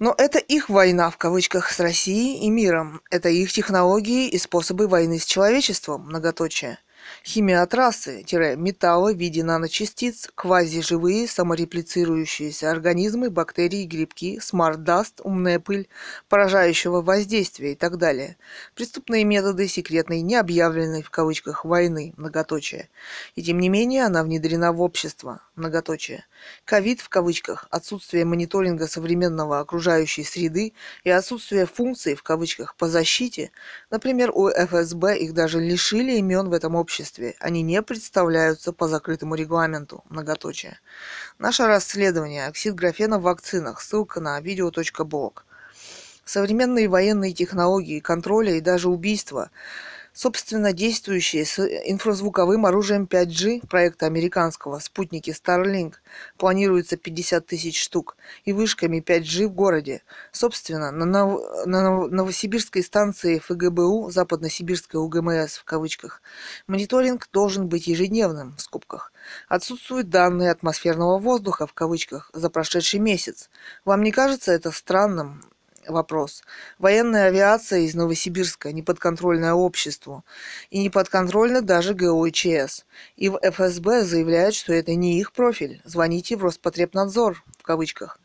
Но это их война в кавычках с Россией и миром. Это их технологии и способы войны с человечеством. Многоточие. Химиотрассы, металлы в виде наночастиц, квазиживые самореплицирующиеся организмы, бактерии, грибки, smart dust, умная пыль, поражающего воздействия и так далее. Преступные методы секретной, необъявленной в кавычках войны, многоточие. И тем не менее она внедрена в общество, многоточие. Ковид в кавычках, отсутствие мониторинга современного окружающей среды и отсутствие функций в кавычках по защите, например, у ФСБ их даже лишили имен в этом обществе, они не представляются по закрытому регламенту, многоточие. Наше расследование. «Оксид графена в вакцинах», ссылка на видео.блог. Современные военные технологии контроля и даже убийства – собственно действующие с инфразвуковым оружием 5G проекта американского спутники Starlink планируется 50 тысяч штук и вышками 5G в городе. Собственно, на, Нов... на Новосибирской станции ФГБУ, Западносибирской УГМС в кавычках, мониторинг должен быть ежедневным в скобках. Отсутствуют данные атмосферного воздуха в кавычках за прошедший месяц. Вам не кажется это странным? Вопрос. Военная авиация из Новосибирска не подконтрольная обществу и не подконтрольна даже ГОИЧС. И в ФСБ заявляют, что это не их профиль. Звоните в Роспотребнадзор, в кавычках.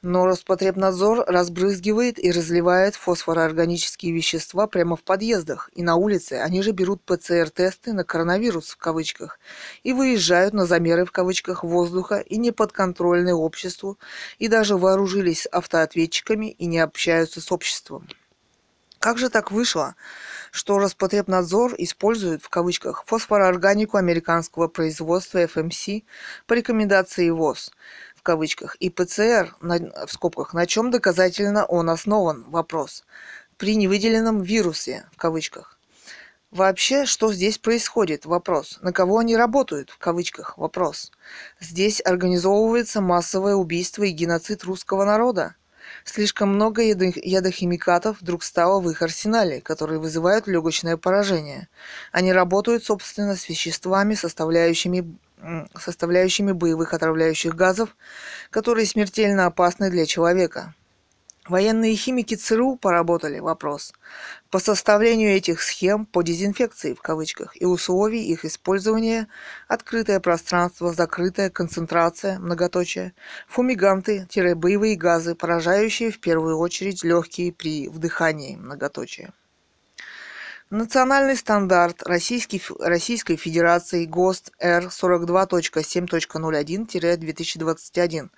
Но Роспотребнадзор разбрызгивает и разливает фосфороорганические вещества прямо в подъездах и на улице. Они же берут ПЦР-тесты на коронавирус в кавычках и выезжают на замеры в кавычках воздуха и не подконтрольны обществу и даже вооружились автоответчиками и не общаются с обществом. Как же так вышло, что Роспотребнадзор использует в кавычках фосфороорганику американского производства FMC по рекомендации ВОЗ – кавычках, и ПЦР, на, в скобках, на чем доказательно он основан, вопрос, при невыделенном вирусе, в кавычках. Вообще, что здесь происходит? Вопрос. На кого они работают? В кавычках. Вопрос. Здесь организовывается массовое убийство и геноцид русского народа. Слишком много ядохимикатов вдруг стало в их арсенале, которые вызывают легочное поражение. Они работают, собственно, с веществами, составляющими составляющими боевых отравляющих газов, которые смертельно опасны для человека. Военные химики ЦРУ поработали вопрос по составлению этих схем по дезинфекции в кавычках и условий их использования, открытое пространство, закрытая концентрация, многоточие, фумиганты-боевые газы, поражающие в первую очередь легкие при вдыхании, многоточие. Национальный стандарт Российский, Российской Федерации ГОСТ Р-42.7.01-2021.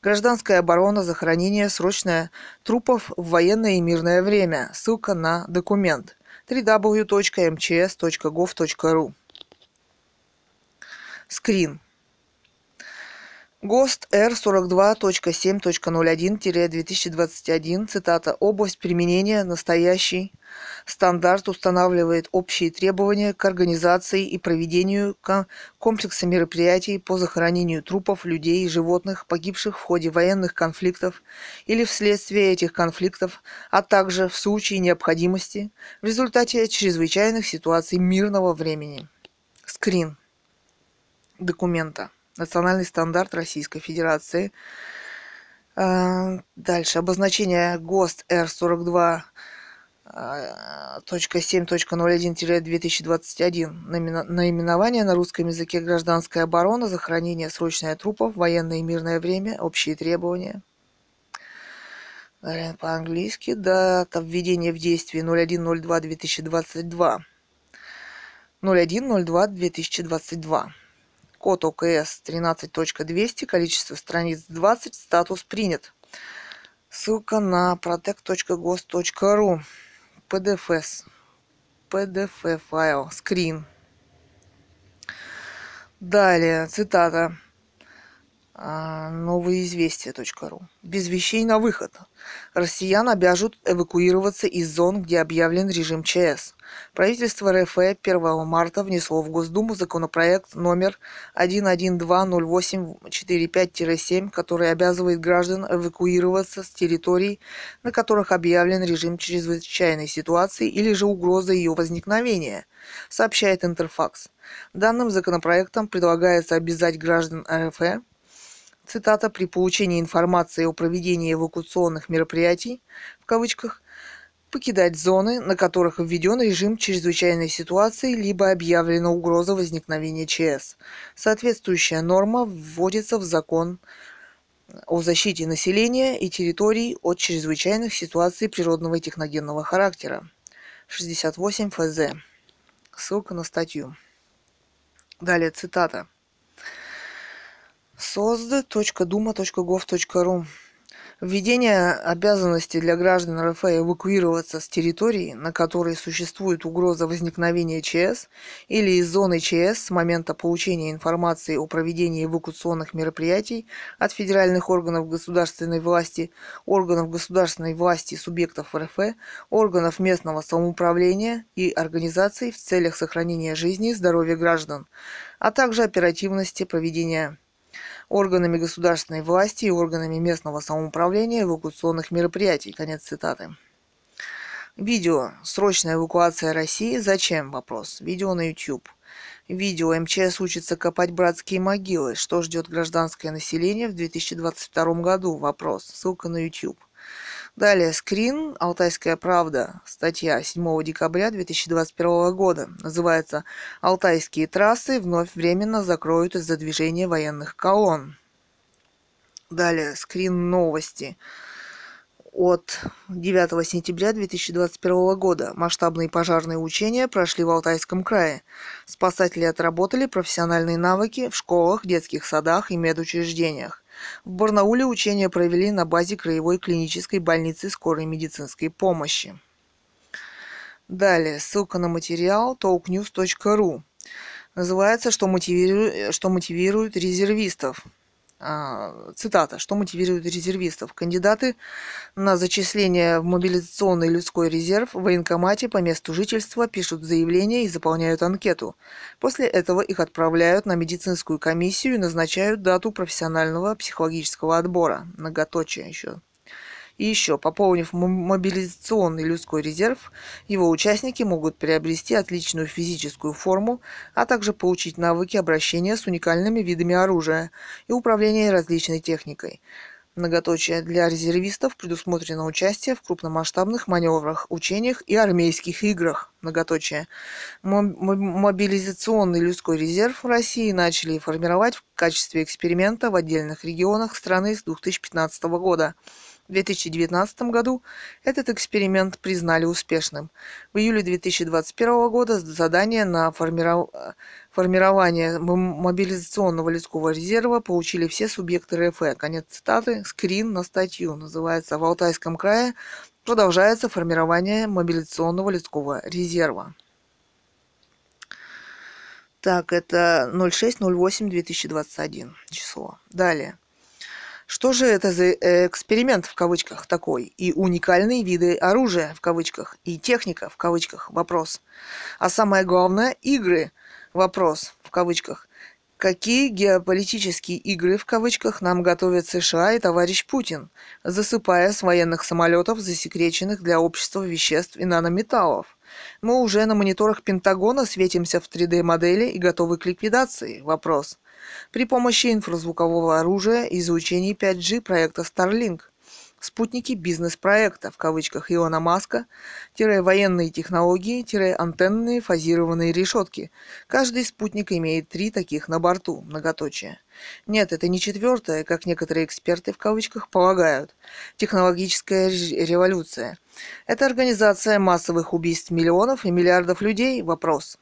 Гражданская оборона, захоронение, срочное трупов в военное и мирное время. Ссылка на документ www.mchs.gov.ru Скрин. ГОСТ Р-42.7.01-2021, цитата, «Область применения настоящий стандарт устанавливает общие требования к организации и проведению комплекса мероприятий по захоронению трупов людей и животных, погибших в ходе военных конфликтов или вследствие этих конфликтов, а также в случае необходимости в результате чрезвычайных ситуаций мирного времени». Скрин документа национальный стандарт Российской Федерации. А, дальше. Обозначение ГОСТ Р-42 7.01-2021 наименование на русском языке гражданская оборона, захоронение срочное трупов, военное и мирное время, общие требования. По-английски. Дата введения в действие 01.02.2022. 01.02.2022 код ОКС 13.200, количество страниц 20, статус принят. Ссылка на protect.gos.ru, PDFs, PDF файл, скрин. Далее, цитата. А, новоизвестия.ру. Без вещей на выход. Россиян обяжут эвакуироваться из зон, где объявлен режим ЧС. Правительство РФ 1 марта внесло в Госдуму законопроект номер 1120845-7, который обязывает граждан эвакуироваться с территорий, на которых объявлен режим чрезвычайной ситуации или же угроза ее возникновения, сообщает Интерфакс. Данным законопроектом предлагается обязать граждан РФ цитата, при получении информации о проведении эвакуационных мероприятий, в кавычках, покидать зоны, на которых введен режим чрезвычайной ситуации, либо объявлена угроза возникновения ЧС. Соответствующая норма вводится в закон о защите населения и территорий от чрезвычайных ситуаций природного и техногенного характера. 68 ФЗ. Ссылка на статью. Далее цитата sozd.duma.gov.ru Введение обязанности для граждан РФ эвакуироваться с территории, на которой существует угроза возникновения ЧС, или из зоны ЧС с момента получения информации о проведении эвакуационных мероприятий от федеральных органов государственной власти, органов государственной власти субъектов РФ, органов местного самоуправления и организаций в целях сохранения жизни и здоровья граждан, а также оперативности проведения органами государственной власти и органами местного самоуправления эвакуационных мероприятий. Конец цитаты. Видео. Срочная эвакуация России. Зачем? Вопрос. Видео на YouTube. Видео. МЧС учится копать братские могилы. Что ждет гражданское население в 2022 году? Вопрос. Ссылка на YouTube. Далее, скрин «Алтайская правда», статья 7 декабря 2021 года. Называется «Алтайские трассы вновь временно закроют из-за движения военных колонн». Далее, скрин новости от 9 сентября 2021 года. Масштабные пожарные учения прошли в Алтайском крае. Спасатели отработали профессиональные навыки в школах, детских садах и медучреждениях. В Барнауле учения провели на базе Краевой клинической больницы скорой медицинской помощи. Далее, ссылка на материал talknews.ru. Называется «Что мотивирует, что мотивирует резервистов». А, цитата, что мотивирует резервистов. Кандидаты на зачисление в мобилизационный людской резерв в военкомате по месту жительства пишут заявление и заполняют анкету. После этого их отправляют на медицинскую комиссию и назначают дату профессионального психологического отбора. Многоточие еще. И еще, пополнив мобилизационный людской резерв, его участники могут приобрести отличную физическую форму, а также получить навыки обращения с уникальными видами оружия и управления различной техникой. Многоточие для резервистов предусмотрено участие в крупномасштабных маневрах, учениях и армейских играх. Многоточие. Мобилизационный людской резерв в России начали формировать в качестве эксперимента в отдельных регионах страны с 2015 года. В 2019 году этот эксперимент признали успешным. В июле 2021 года задание на формирование мобилизационного людского резерва получили все субъекты РФ. Конец цитаты. Скрин на статью. Называется «В Алтайском крае продолжается формирование мобилизационного людского резерва». Так, это 06.08.2021 число. Далее. Что же это за э, эксперимент в кавычках такой? И уникальные виды оружия в кавычках, и техника в кавычках, вопрос. А самое главное, игры, вопрос в кавычках. Какие геополитические игры в кавычках нам готовят США и товарищ Путин, засыпая с военных самолетов засекреченных для общества веществ и нанометаллов? Мы уже на мониторах Пентагона светимся в 3D-модели и готовы к ликвидации. Вопрос при помощи инфразвукового оружия и излучений 5G проекта Starlink. Спутники бизнес-проекта в кавычках Илона Маска, военные технологии, антенные фазированные решетки. Каждый спутник имеет три таких на борту, многоточие. Нет, это не четвертое, как некоторые эксперты в кавычках полагают. Технологическая революция. Это организация массовых убийств миллионов и миллиардов людей? Вопрос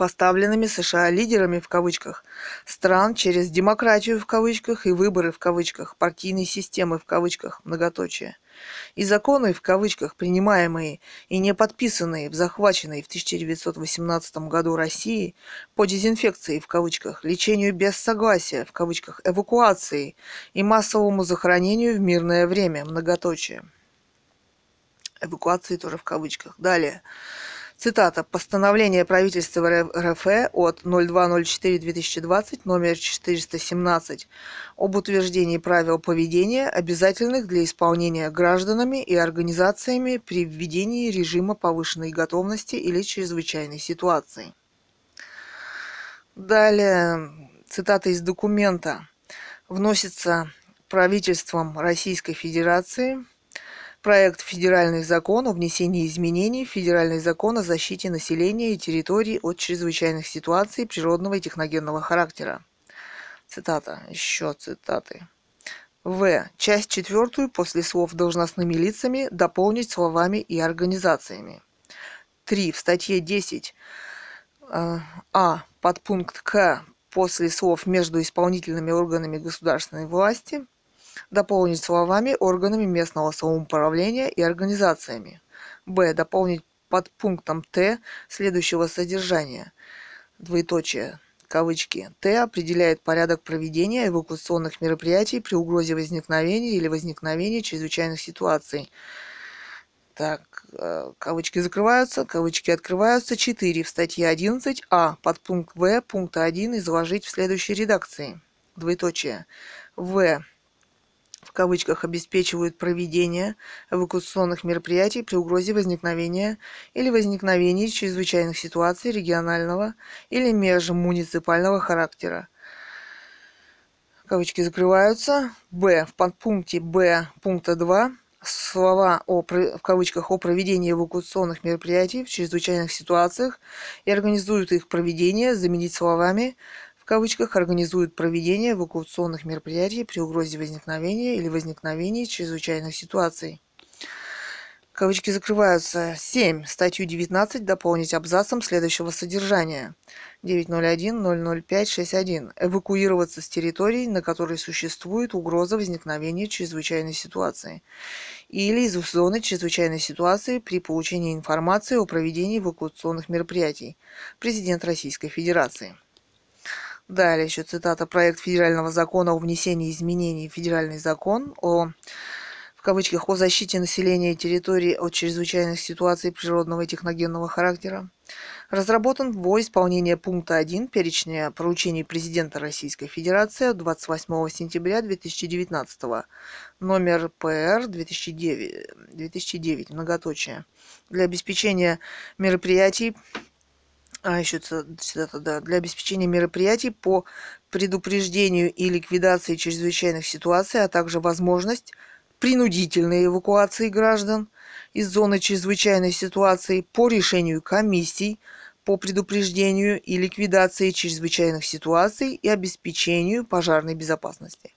поставленными США лидерами в кавычках стран через демократию в кавычках и выборы в кавычках, партийной системы в кавычках, многоточие. И законы в кавычках, принимаемые и не подписанные в захваченной в 1918 году России по дезинфекции в кавычках, лечению без согласия в кавычках, эвакуации и массовому захоронению в мирное время, многоточие. Эвакуации тоже в кавычках. Далее. Цитата. Постановление правительства РФ от 02.04.2020, номер 417, об утверждении правил поведения, обязательных для исполнения гражданами и организациями при введении режима повышенной готовности или чрезвычайной ситуации. Далее, цитата из документа. Вносится правительством Российской Федерации – проект федеральный закон о внесении изменений в федеральный закон о защите населения и территорий от чрезвычайных ситуаций природного и техногенного характера. Цитата, еще цитаты. В. Часть четвертую после слов должностными лицами дополнить словами и организациями. 3. В статье 10 э, А. Подпункт К после слов между исполнительными органами государственной власти дополнить словами органами местного самоуправления и организациями. Б. Дополнить под пунктом Т следующего содержания. Двоеточие. Кавычки. Т определяет порядок проведения эвакуационных мероприятий при угрозе возникновения или возникновения чрезвычайных ситуаций. Так, э, кавычки закрываются, кавычки открываются. 4 в статье 11 А. под пункт В пункта 1 изложить в следующей редакции. Двоеточие. В в кавычках обеспечивают проведение эвакуационных мероприятий при угрозе возникновения или возникновении чрезвычайных ситуаций регионального или межмуниципального характера. Кавычки закрываются. Б. В подпункте Б пункта 2 слова о, в кавычках о проведении эвакуационных мероприятий в чрезвычайных ситуациях и организуют их проведение заменить словами кавычках организуют проведение эвакуационных мероприятий при угрозе возникновения или возникновении чрезвычайных ситуаций. Кавычки закрываются. 7. Статью 19 дополнить абзацем следующего содержания. 901.005.61. Эвакуироваться с территорий, на которой существует угроза возникновения чрезвычайной ситуации. Или из зоны чрезвычайной ситуации при получении информации о проведении эвакуационных мероприятий. Президент Российской Федерации. Далее еще цитата. Проект федерального закона о внесении изменений в федеральный закон о в кавычках о защите населения и территории от чрезвычайных ситуаций природного и техногенного характера разработан во исполнение пункта 1 перечня поручений президента Российской Федерации от 28 сентября 2019 номер ПР 2009, 2009 многоточие. Для обеспечения мероприятий а еще цитата, да, для обеспечения мероприятий по предупреждению и ликвидации чрезвычайных ситуаций, а также возможность принудительной эвакуации граждан из зоны чрезвычайной ситуации по решению комиссий по предупреждению и ликвидации чрезвычайных ситуаций и обеспечению пожарной безопасности.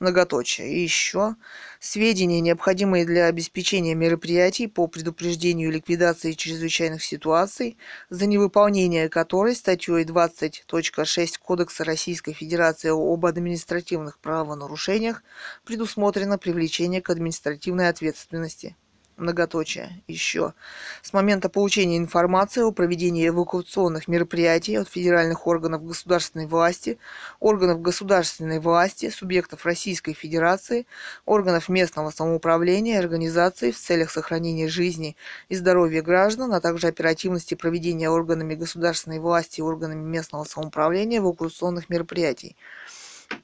Многоточие. И еще сведения, необходимые для обеспечения мероприятий по предупреждению и ликвидации чрезвычайных ситуаций, за невыполнение которой статьей 20.6 Кодекса Российской Федерации об административных правонарушениях предусмотрено привлечение к административной ответственности многоточие, еще. С момента получения информации о проведении эвакуационных мероприятий от федеральных органов государственной власти, органов государственной власти, субъектов Российской Федерации, органов местного самоуправления и организаций в целях сохранения жизни и здоровья граждан, а также оперативности проведения органами государственной власти и органами местного самоуправления эвакуационных мероприятий.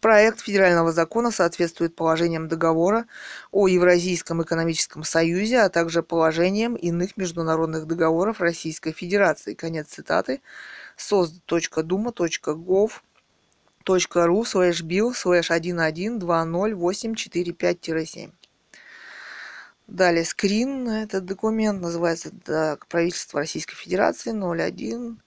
Проект федерального закона соответствует положениям договора о Евразийском экономическом союзе, а также положениям иных международных договоров Российской Федерации. Конец цитаты. sozd.duma.gov.ru слэш bill слэш 11208445-7. Далее скрин. Этот документ называется так, правительство Российской Федерации 01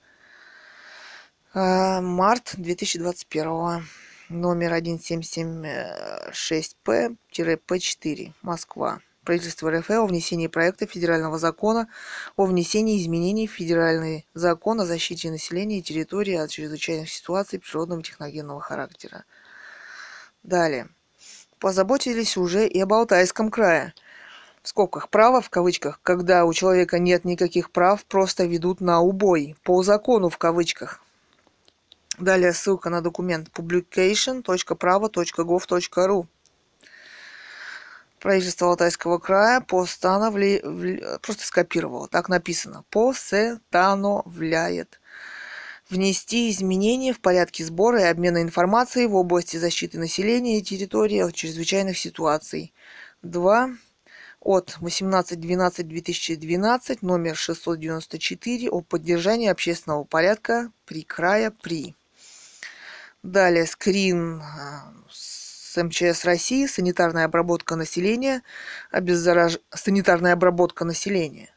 э, март 2021 номер 1776П-П4, Москва. Правительство РФ о внесении проекта федерального закона о внесении изменений в федеральный закон о защите населения и территории от чрезвычайных ситуаций природного и техногенного характера. Далее. Позаботились уже и об Алтайском крае. В скобках право, в кавычках, когда у человека нет никаких прав, просто ведут на убой. По закону, в кавычках. Далее ссылка на документ publication.право.gov.ru Правительство Алтайского края постановли... просто скопировало. Так написано. Постановляет внести изменения в порядке сбора и обмена информацией в области защиты населения и территории от чрезвычайных ситуаций. 2 от 18.12.2012 номер 694 о поддержании общественного порядка при края при Далее скрин а, с МЧС России, санитарная обработка населения, обеззараж... санитарная обработка населения,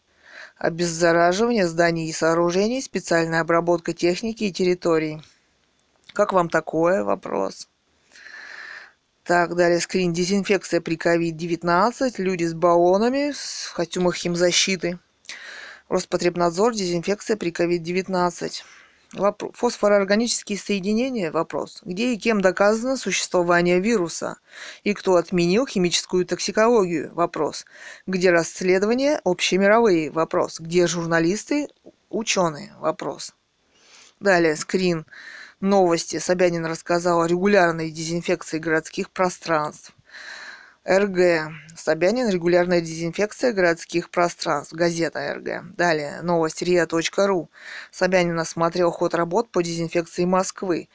обеззараживание зданий и сооружений, специальная обработка техники и территорий. Как вам такое? Вопрос. Так, далее скрин. Дезинфекция при COVID-19. Люди с баллонами, в костюмах химзащиты. Роспотребнадзор. Дезинфекция при COVID-19. Фосфороорганические соединения? Вопрос. Где и кем доказано существование вируса? И кто отменил химическую токсикологию? Вопрос. Где расследования общемировые? Вопрос. Где журналисты? Ученые? Вопрос. Далее, скрин. Новости. Собянин рассказал о регулярной дезинфекции городских пространств. РГ. Собянин. Регулярная дезинфекция городских пространств. Газета РГ. Далее. Новость РИА.ру. Собянин осмотрел ход работ по дезинфекции Москвы.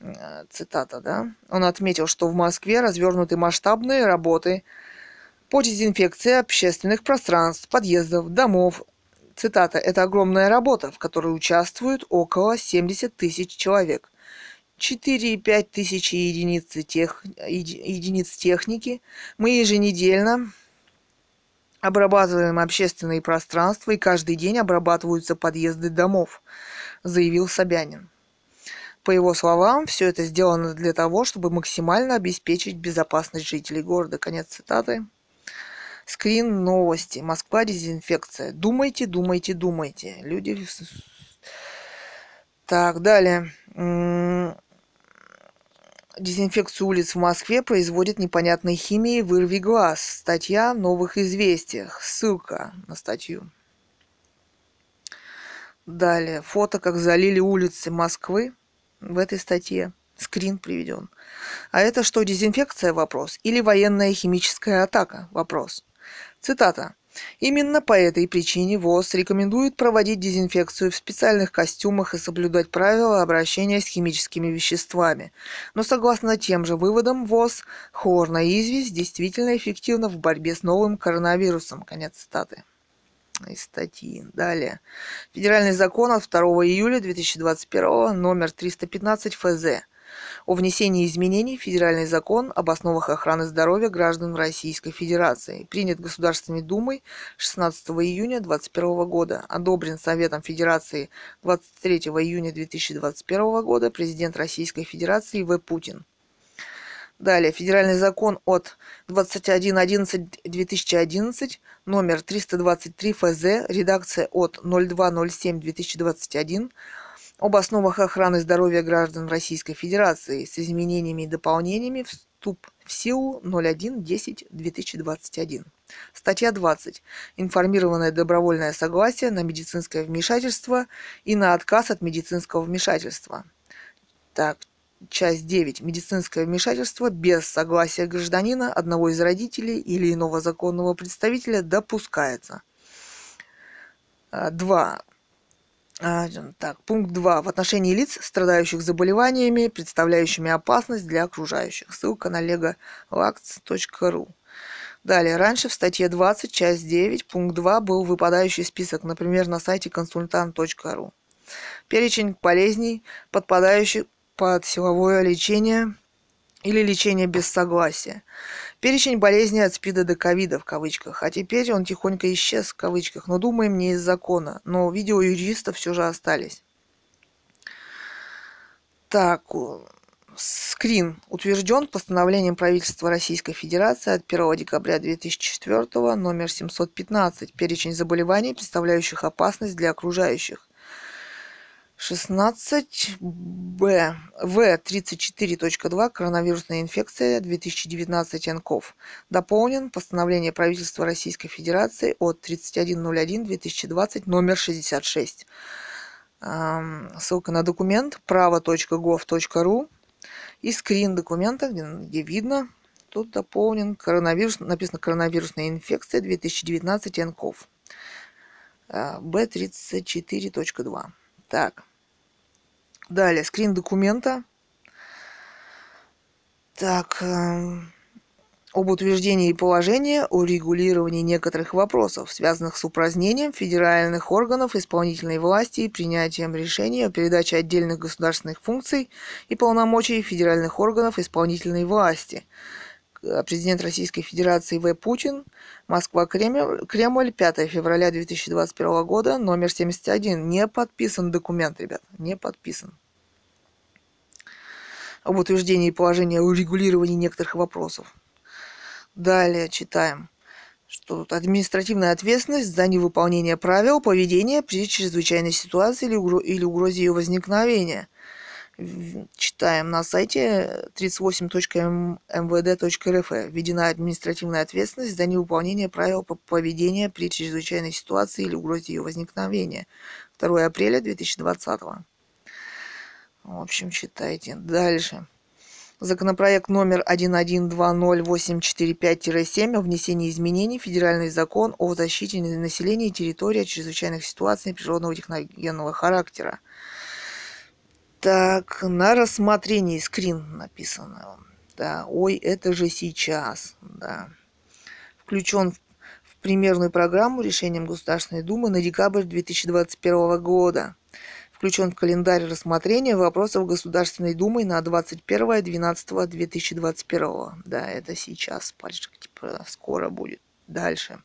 Э, цитата, да? Он отметил, что в Москве развернуты масштабные работы по дезинфекции общественных пространств, подъездов, домов. Цитата. Это огромная работа, в которой участвуют около 70 тысяч человек – 4,5 тысячи единиц, тех, единиц техники. Мы еженедельно обрабатываем общественные пространства, и каждый день обрабатываются подъезды домов, заявил Собянин. По его словам, все это сделано для того, чтобы максимально обеспечить безопасность жителей города. Конец цитаты. Скрин новости. Москва дезинфекция. Думайте, думайте, думайте. Люди... Так, далее. Дезинфекцию улиц в Москве производит непонятной химией «Вырви глаз». Статья в «Новых известиях». Ссылка на статью. Далее. Фото, как залили улицы Москвы в этой статье. Скрин приведен. А это что, дезинфекция? Вопрос. Или военная химическая атака? Вопрос. Цитата. Именно по этой причине ВОЗ рекомендует проводить дезинфекцию в специальных костюмах и соблюдать правила обращения с химическими веществами. Но согласно тем же выводам ВОЗ, хлорная известь действительно эффективна в борьбе с новым коронавирусом. Конец цитаты из статьи. Далее. Федеральный закон от 2 июля 2021 номер 315 ФЗ о внесении изменений в Федеральный закон об основах охраны здоровья граждан Российской Федерации, принят Государственной Думой 16 июня 2021 года, одобрен Советом Федерации 23 июня 2021 года президент Российской Федерации В. Путин. Далее, федеральный закон от 21.11.2011, номер 323 ФЗ, редакция от 02.07.2021, об основах охраны здоровья граждан Российской Федерации с изменениями и дополнениями вступ в силу 01.10.2021. Статья 20. Информированное добровольное согласие на медицинское вмешательство и на отказ от медицинского вмешательства. Так, часть 9. Медицинское вмешательство без согласия гражданина, одного из родителей или иного законного представителя допускается. 2. А, так, пункт 2. В отношении лиц, страдающих заболеваниями, представляющими опасность для окружающих. Ссылка на legolax.ru. Далее, раньше в статье 20, часть 9, пункт 2 был выпадающий список, например, на сайте консультант.ру. Перечень болезней, подпадающих под силовое лечение или лечение без согласия. Перечень болезней от СПИДа до ковида в кавычках, а теперь он тихонько исчез в кавычках, но думаем не из закона, но видео юриста все же остались. Так, скрин утвержден постановлением правительства Российской Федерации от 1 декабря 2004 номер 715 перечень заболеваний, представляющих опасность для окружающих. 16Б. В34.2. Коронавирусная инфекция 2019 НКОВ. Дополнен постановление правительства Российской Федерации от 31.01.2020 номер 66. Ссылка на документ право.gov.ru и скрин документа, где видно, тут дополнен коронавирус, написано коронавирусная инфекция 2019 НКОВ. Б34.2. Так. Далее, скрин документа. Так, э, об утверждении положения о регулировании некоторых вопросов, связанных с упразднением федеральных органов исполнительной власти и принятием решений о передаче отдельных государственных функций и полномочий федеральных органов исполнительной власти. Президент Российской Федерации В. Путин, Москва, Кремль, Кремль, 5 февраля 2021 года, номер 71. Не подписан документ, ребят, не подписан об утверждении положения о регулировании некоторых вопросов. Далее читаем, что тут административная ответственность за невыполнение правил поведения при чрезвычайной ситуации или угрозе ее возникновения. Читаем на сайте 38.mvd.rf. Введена административная ответственность за невыполнение правил поведения при чрезвычайной ситуации или угрозе ее возникновения. 2 апреля 2020. В общем, читайте. Дальше. Законопроект номер 1120845-7 о внесении изменений в Федеральный закон о защите населения и территории от чрезвычайных ситуаций природного техногенного характера. Так, на рассмотрении скрин написано. Да, ой, это же сейчас. Да. Включен в примерную программу решением Государственной Думы на декабрь 2021 года включен в календарь рассмотрения вопросов Государственной Думы на 21.12.2021. Да, это сейчас, типа, скоро будет. Дальше.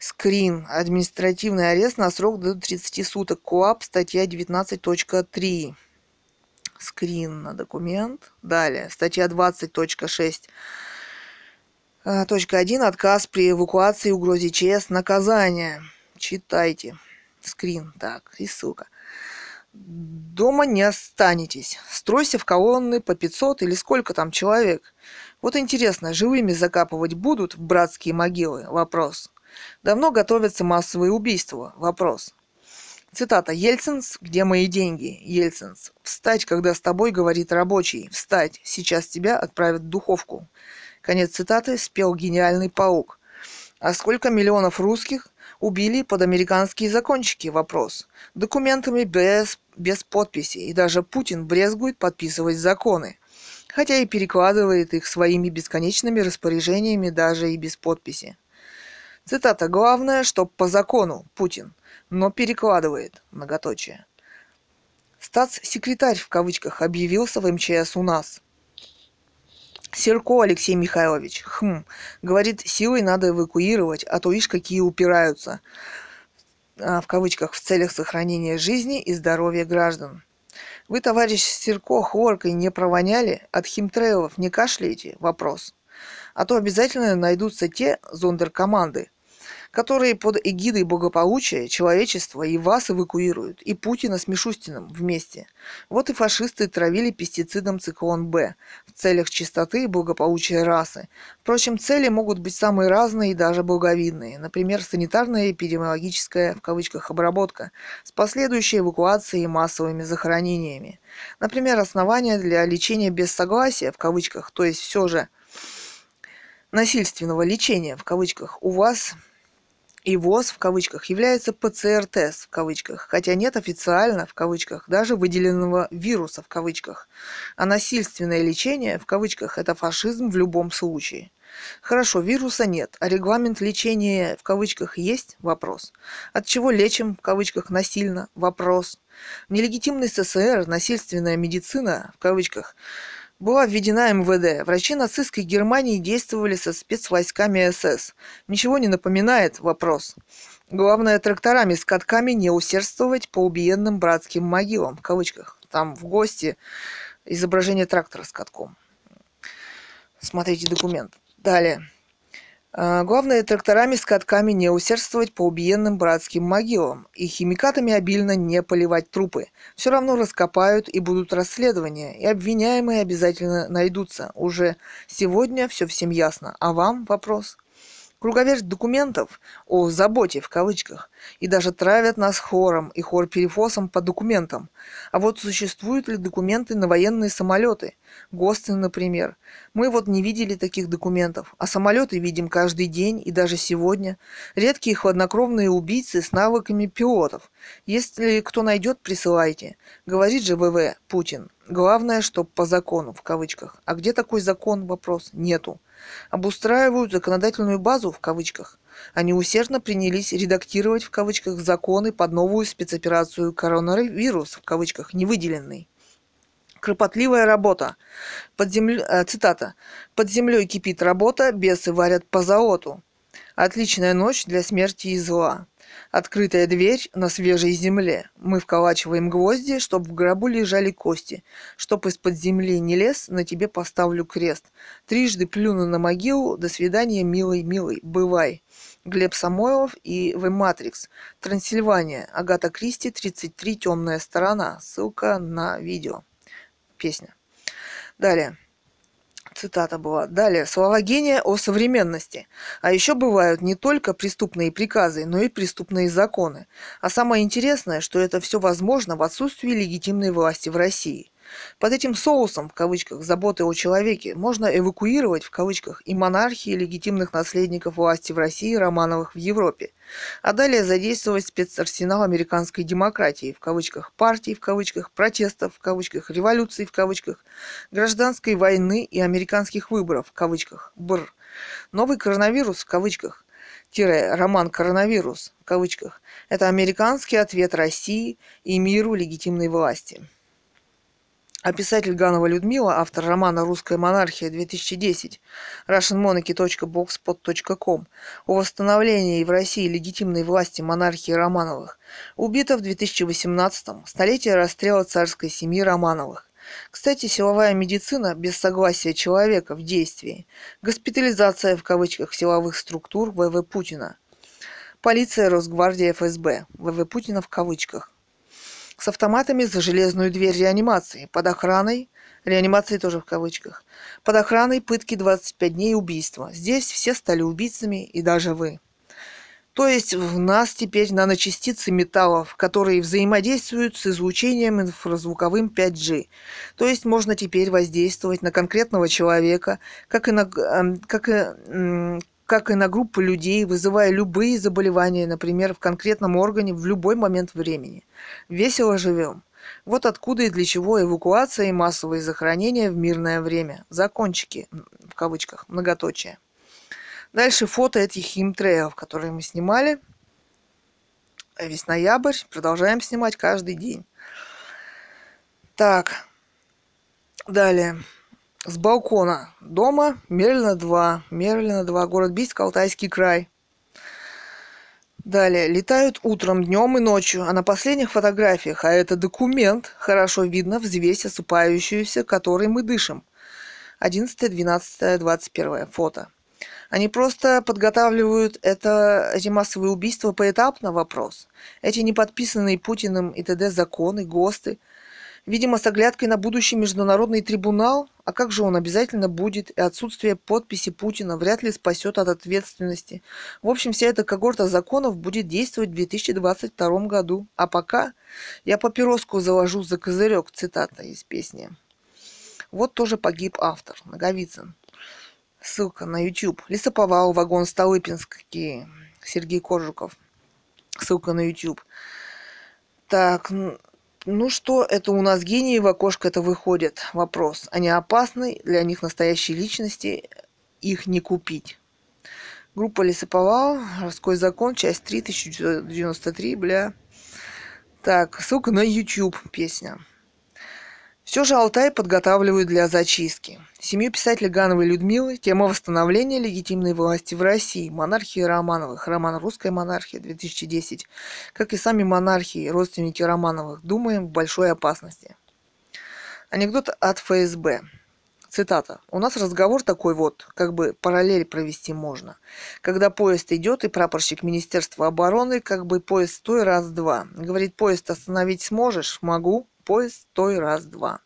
Скрин. Административный арест на срок до 30 суток. КОАП, статья 19.3. Скрин на документ. Далее. Статья 20.6. Точка 1. Отказ при эвакуации угрозе ЧС. Наказание. Читайте скрин, так, и ссылка. Дома не останетесь. Стройся в колонны по 500 или сколько там человек. Вот интересно, живыми закапывать будут в братские могилы? Вопрос. Давно готовятся массовые убийства? Вопрос. Цитата. Ельцинс, где мои деньги? Ельцинс. Встать, когда с тобой говорит рабочий. Встать. Сейчас тебя отправят в духовку. Конец цитаты спел гениальный паук. А сколько миллионов русских убили под американские закончики вопрос. Документами без, без подписи, и даже Путин брезгует подписывать законы. Хотя и перекладывает их своими бесконечными распоряжениями даже и без подписи. Цитата. «Главное, чтоб по закону, Путин, но перекладывает, многоточие». Статс-секретарь в кавычках объявился в МЧС у нас – Серко Алексей Михайлович. Хм. Говорит, силой надо эвакуировать, а то ишь какие упираются. А, в кавычках, в целях сохранения жизни и здоровья граждан. Вы, товарищ Серко, хлоркой не провоняли? От химтрейлов не кашляете? Вопрос. А то обязательно найдутся те зондеркоманды, которые под эгидой благополучия человечества и вас эвакуируют, и Путина с Мишустиным вместе. Вот и фашисты травили пестицидом циклон Б в целях чистоты и благополучия расы. Впрочем, цели могут быть самые разные и даже благовидные. Например, санитарная эпидемиологическая в кавычках обработка с последующей эвакуацией и массовыми захоронениями. Например, основания для лечения без согласия в кавычках, то есть все же насильственного лечения в кавычках у вас и ВОЗ в кавычках является ПЦР-тест в кавычках, хотя нет официально в кавычках даже выделенного вируса в кавычках. А насильственное лечение в кавычках это фашизм в любом случае. Хорошо, вируса нет, а регламент лечения в кавычках есть? Вопрос. От чего лечим в кавычках насильно? Вопрос. В нелегитимной СССР насильственная медицина в кавычках была введена МВД. Врачи нацистской Германии действовали со спецвойсками СС. Ничего не напоминает вопрос. Главное, тракторами с катками не усердствовать по убиенным братским могилам, в кавычках. Там в гости изображение трактора с катком. Смотрите документ. Далее. А, главное, тракторами с катками не усердствовать по убиенным братским могилам и химикатами обильно не поливать трупы. Все равно раскопают и будут расследования, и обвиняемые обязательно найдутся. Уже сегодня все всем ясно. А вам вопрос? Круговерть документов о «заботе» в кавычках и даже травят нас хором и хор-перефосом по документам. А вот существуют ли документы на военные самолеты? ГОСТы, например. Мы вот не видели таких документов, а самолеты видим каждый день и даже сегодня. Редкие хладнокровные убийцы с навыками пилотов. Если кто найдет, присылайте. Говорит же ВВ Путин. Главное, чтоб по закону, в кавычках. А где такой закон? Вопрос. Нету обустраивают законодательную базу в кавычках. Они усердно принялись редактировать в кавычках законы под новую спецоперацию коронавирус в кавычках невыделенный. Кропотливая работа. Под землю... э, цитата. «Под землей кипит работа, бесы варят по заоту. Отличная ночь для смерти и зла. Открытая дверь на свежей земле. Мы вколачиваем гвозди, чтоб в гробу лежали кости. Чтоб из-под земли не лез, на тебе поставлю крест. Трижды плюну на могилу. До свидания, милый, милый. Бывай. Глеб Самойлов и В. Матрикс. Трансильвания. Агата Кристи, 33. Темная сторона. Ссылка на видео. Песня. Далее цитата была. Далее, слова гения о современности. А еще бывают не только преступные приказы, но и преступные законы. А самое интересное, что это все возможно в отсутствии легитимной власти в России. Под этим соусом, в кавычках, заботы о человеке можно эвакуировать, в кавычках, и монархии легитимных наследников власти в России Романовых в Европе, а далее задействовать спецарсенал американской демократии, в кавычках, партий, в кавычках, протестов, в кавычках, революций, в кавычках, гражданской войны и американских выборов, в кавычках, бр. Новый коронавирус, в кавычках, тире роман «Коронавирус» в кавычках, это американский ответ России и миру легитимной власти. А писатель Ганова Людмила, автор романа «Русская монархия» 2010, russianmonarchy.blogspot.com о восстановлении в России легитимной власти монархии Романовых, убита в 2018-м, столетие расстрела царской семьи Романовых. Кстати, силовая медицина без согласия человека в действии, госпитализация в кавычках силовых структур ВВ Путина, полиция, Росгвардия, ФСБ, ВВ Путина в кавычках, с автоматами за железную дверь реанимации, под охраной, реанимации тоже в кавычках, под охраной пытки 25 дней убийства. Здесь все стали убийцами, и даже вы. То есть в нас теперь наночастицы металлов, которые взаимодействуют с излучением инфразвуковым 5G. То есть можно теперь воздействовать на конкретного человека, как и на, эм, как и, как и на группу людей, вызывая любые заболевания, например, в конкретном органе в любой момент времени. Весело живем. Вот откуда и для чего эвакуация и массовые захоронения в мирное время. Закончики, в кавычках, многоточие. Дальше фото этих химтрейлов, которые мы снимали. Весь ноябрь. Продолжаем снимать каждый день. Так. Далее с балкона дома Мерлина 2. Мерлина 2, город Бийск, Алтайский край. Далее. Летают утром, днем и ночью, а на последних фотографиях, а это документ, хорошо видно взвесь осыпающуюся, которой мы дышим. 11, 12, 21 фото. Они просто подготавливают это, эти массовые убийства поэтапно вопрос. Эти неподписанные Путиным и т.д. законы, ГОСТы – Видимо, с оглядкой на будущий международный трибунал, а как же он обязательно будет, и отсутствие подписи Путина вряд ли спасет от ответственности. В общем, вся эта когорта законов будет действовать в 2022 году. А пока я папироску заложу за козырек, цитата из песни. Вот тоже погиб автор, Наговицын. Ссылка на YouTube. Лесоповал, вагон Столыпинский, Сергей Кожуков. Ссылка на YouTube. Так, ну что, это у нас гении в окошко это выходит. Вопрос. Они опасны, для них настоящие личности, их не купить. Группа Лесоповал, Городской закон, часть 3, 1993, бля. Так, ссылка на YouTube песня. Все же Алтай подготавливают для зачистки. Семью писателя Гановой Людмилы тема восстановления легитимной власти в России, монархии Романовых, роман «Русская монархия» 2010, как и сами монархии, родственники Романовых, думаем в большой опасности. Анекдот от ФСБ. Цитата. «У нас разговор такой вот, как бы параллель провести можно. Когда поезд идет, и прапорщик Министерства обороны, как бы поезд стой раз-два. Говорит, поезд остановить сможешь? Могу поезд стой раз-два.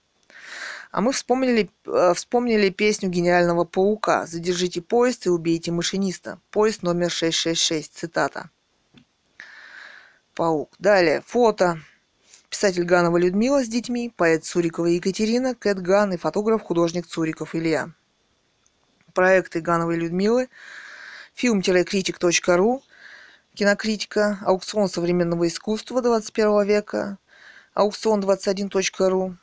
А мы вспомнили, э, вспомнили песню гениального паука «Задержите поезд и убейте машиниста». Поезд номер 666, цитата. Паук. Далее, фото. Писатель Ганова Людмила с детьми, поэт Цурикова Екатерина, Кэт Ган и фотограф-художник Цуриков Илья. Проекты Гановой Людмилы, фильм-критик.ру, кинокритика, аукцион современного искусства 21 века, аукцион21.ру,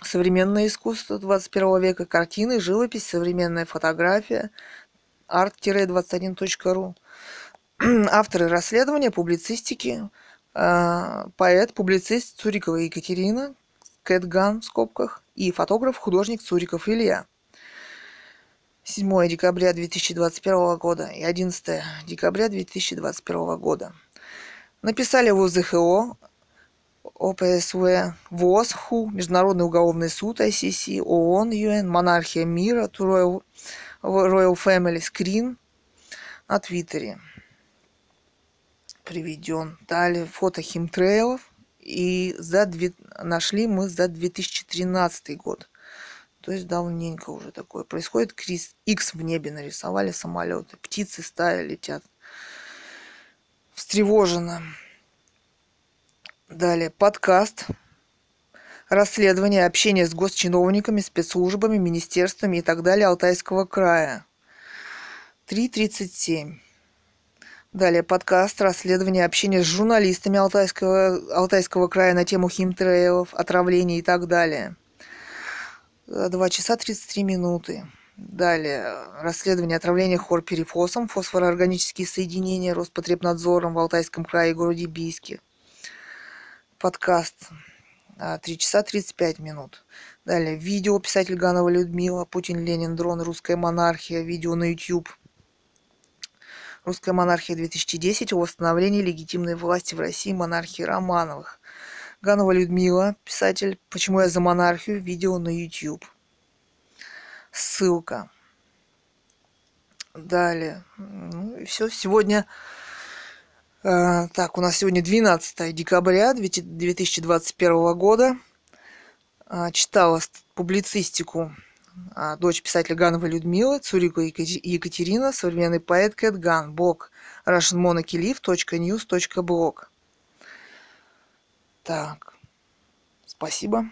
современное искусство 21 века, картины, живопись, современная фотография, арт-21.ру, <clears throat> авторы расследования, публицистики, э, поэт, публицист Цурикова Екатерина, Кэтган в скобках, и фотограф, художник Цуриков Илья. 7 декабря 2021 года и 11 декабря 2021 года. Написали в УЗХО ОПСВ, ВОЗ, ХУ, Международный уголовный суд, ICC, ООН, ЮН, Монархия мира, Royal, Royal Family Screen на Твиттере приведен. Далее фото химтрейлов. И за две... нашли мы за 2013 год. То есть давненько уже такое. Происходит Крис X в небе нарисовали самолеты. Птицы стаи летят. Встревоженно. Далее, подкаст, расследование, общение с госчиновниками, спецслужбами, министерствами и так далее Алтайского края. 3.37. Далее, подкаст, расследование, общение с журналистами Алтайского, Алтайского края на тему химтрейлов, отравлений и так далее. 2 часа 33 минуты. Далее, расследование отравления хлорперифосом, фосфороорганические соединения Роспотребнадзором в Алтайском крае и городе Бийске подкаст 3 часа 35 минут. Далее, видео писатель Ганова Людмила, Путин, Ленин, дрон, русская монархия, видео на YouTube. Русская монархия 2010 о восстановлении легитимной власти в России монархии Романовых. Ганова Людмила, писатель «Почему я за монархию», видео на YouTube. Ссылка. Далее. Ну и все. Сегодня так, у нас сегодня 12 декабря 2021 года. Э, читала публицистику э, дочь писателя Ганова Людмилы, Цурика Екатерина, современный поэт Кэт Ган, блог russianmonarchylive.news.blog. Так, спасибо.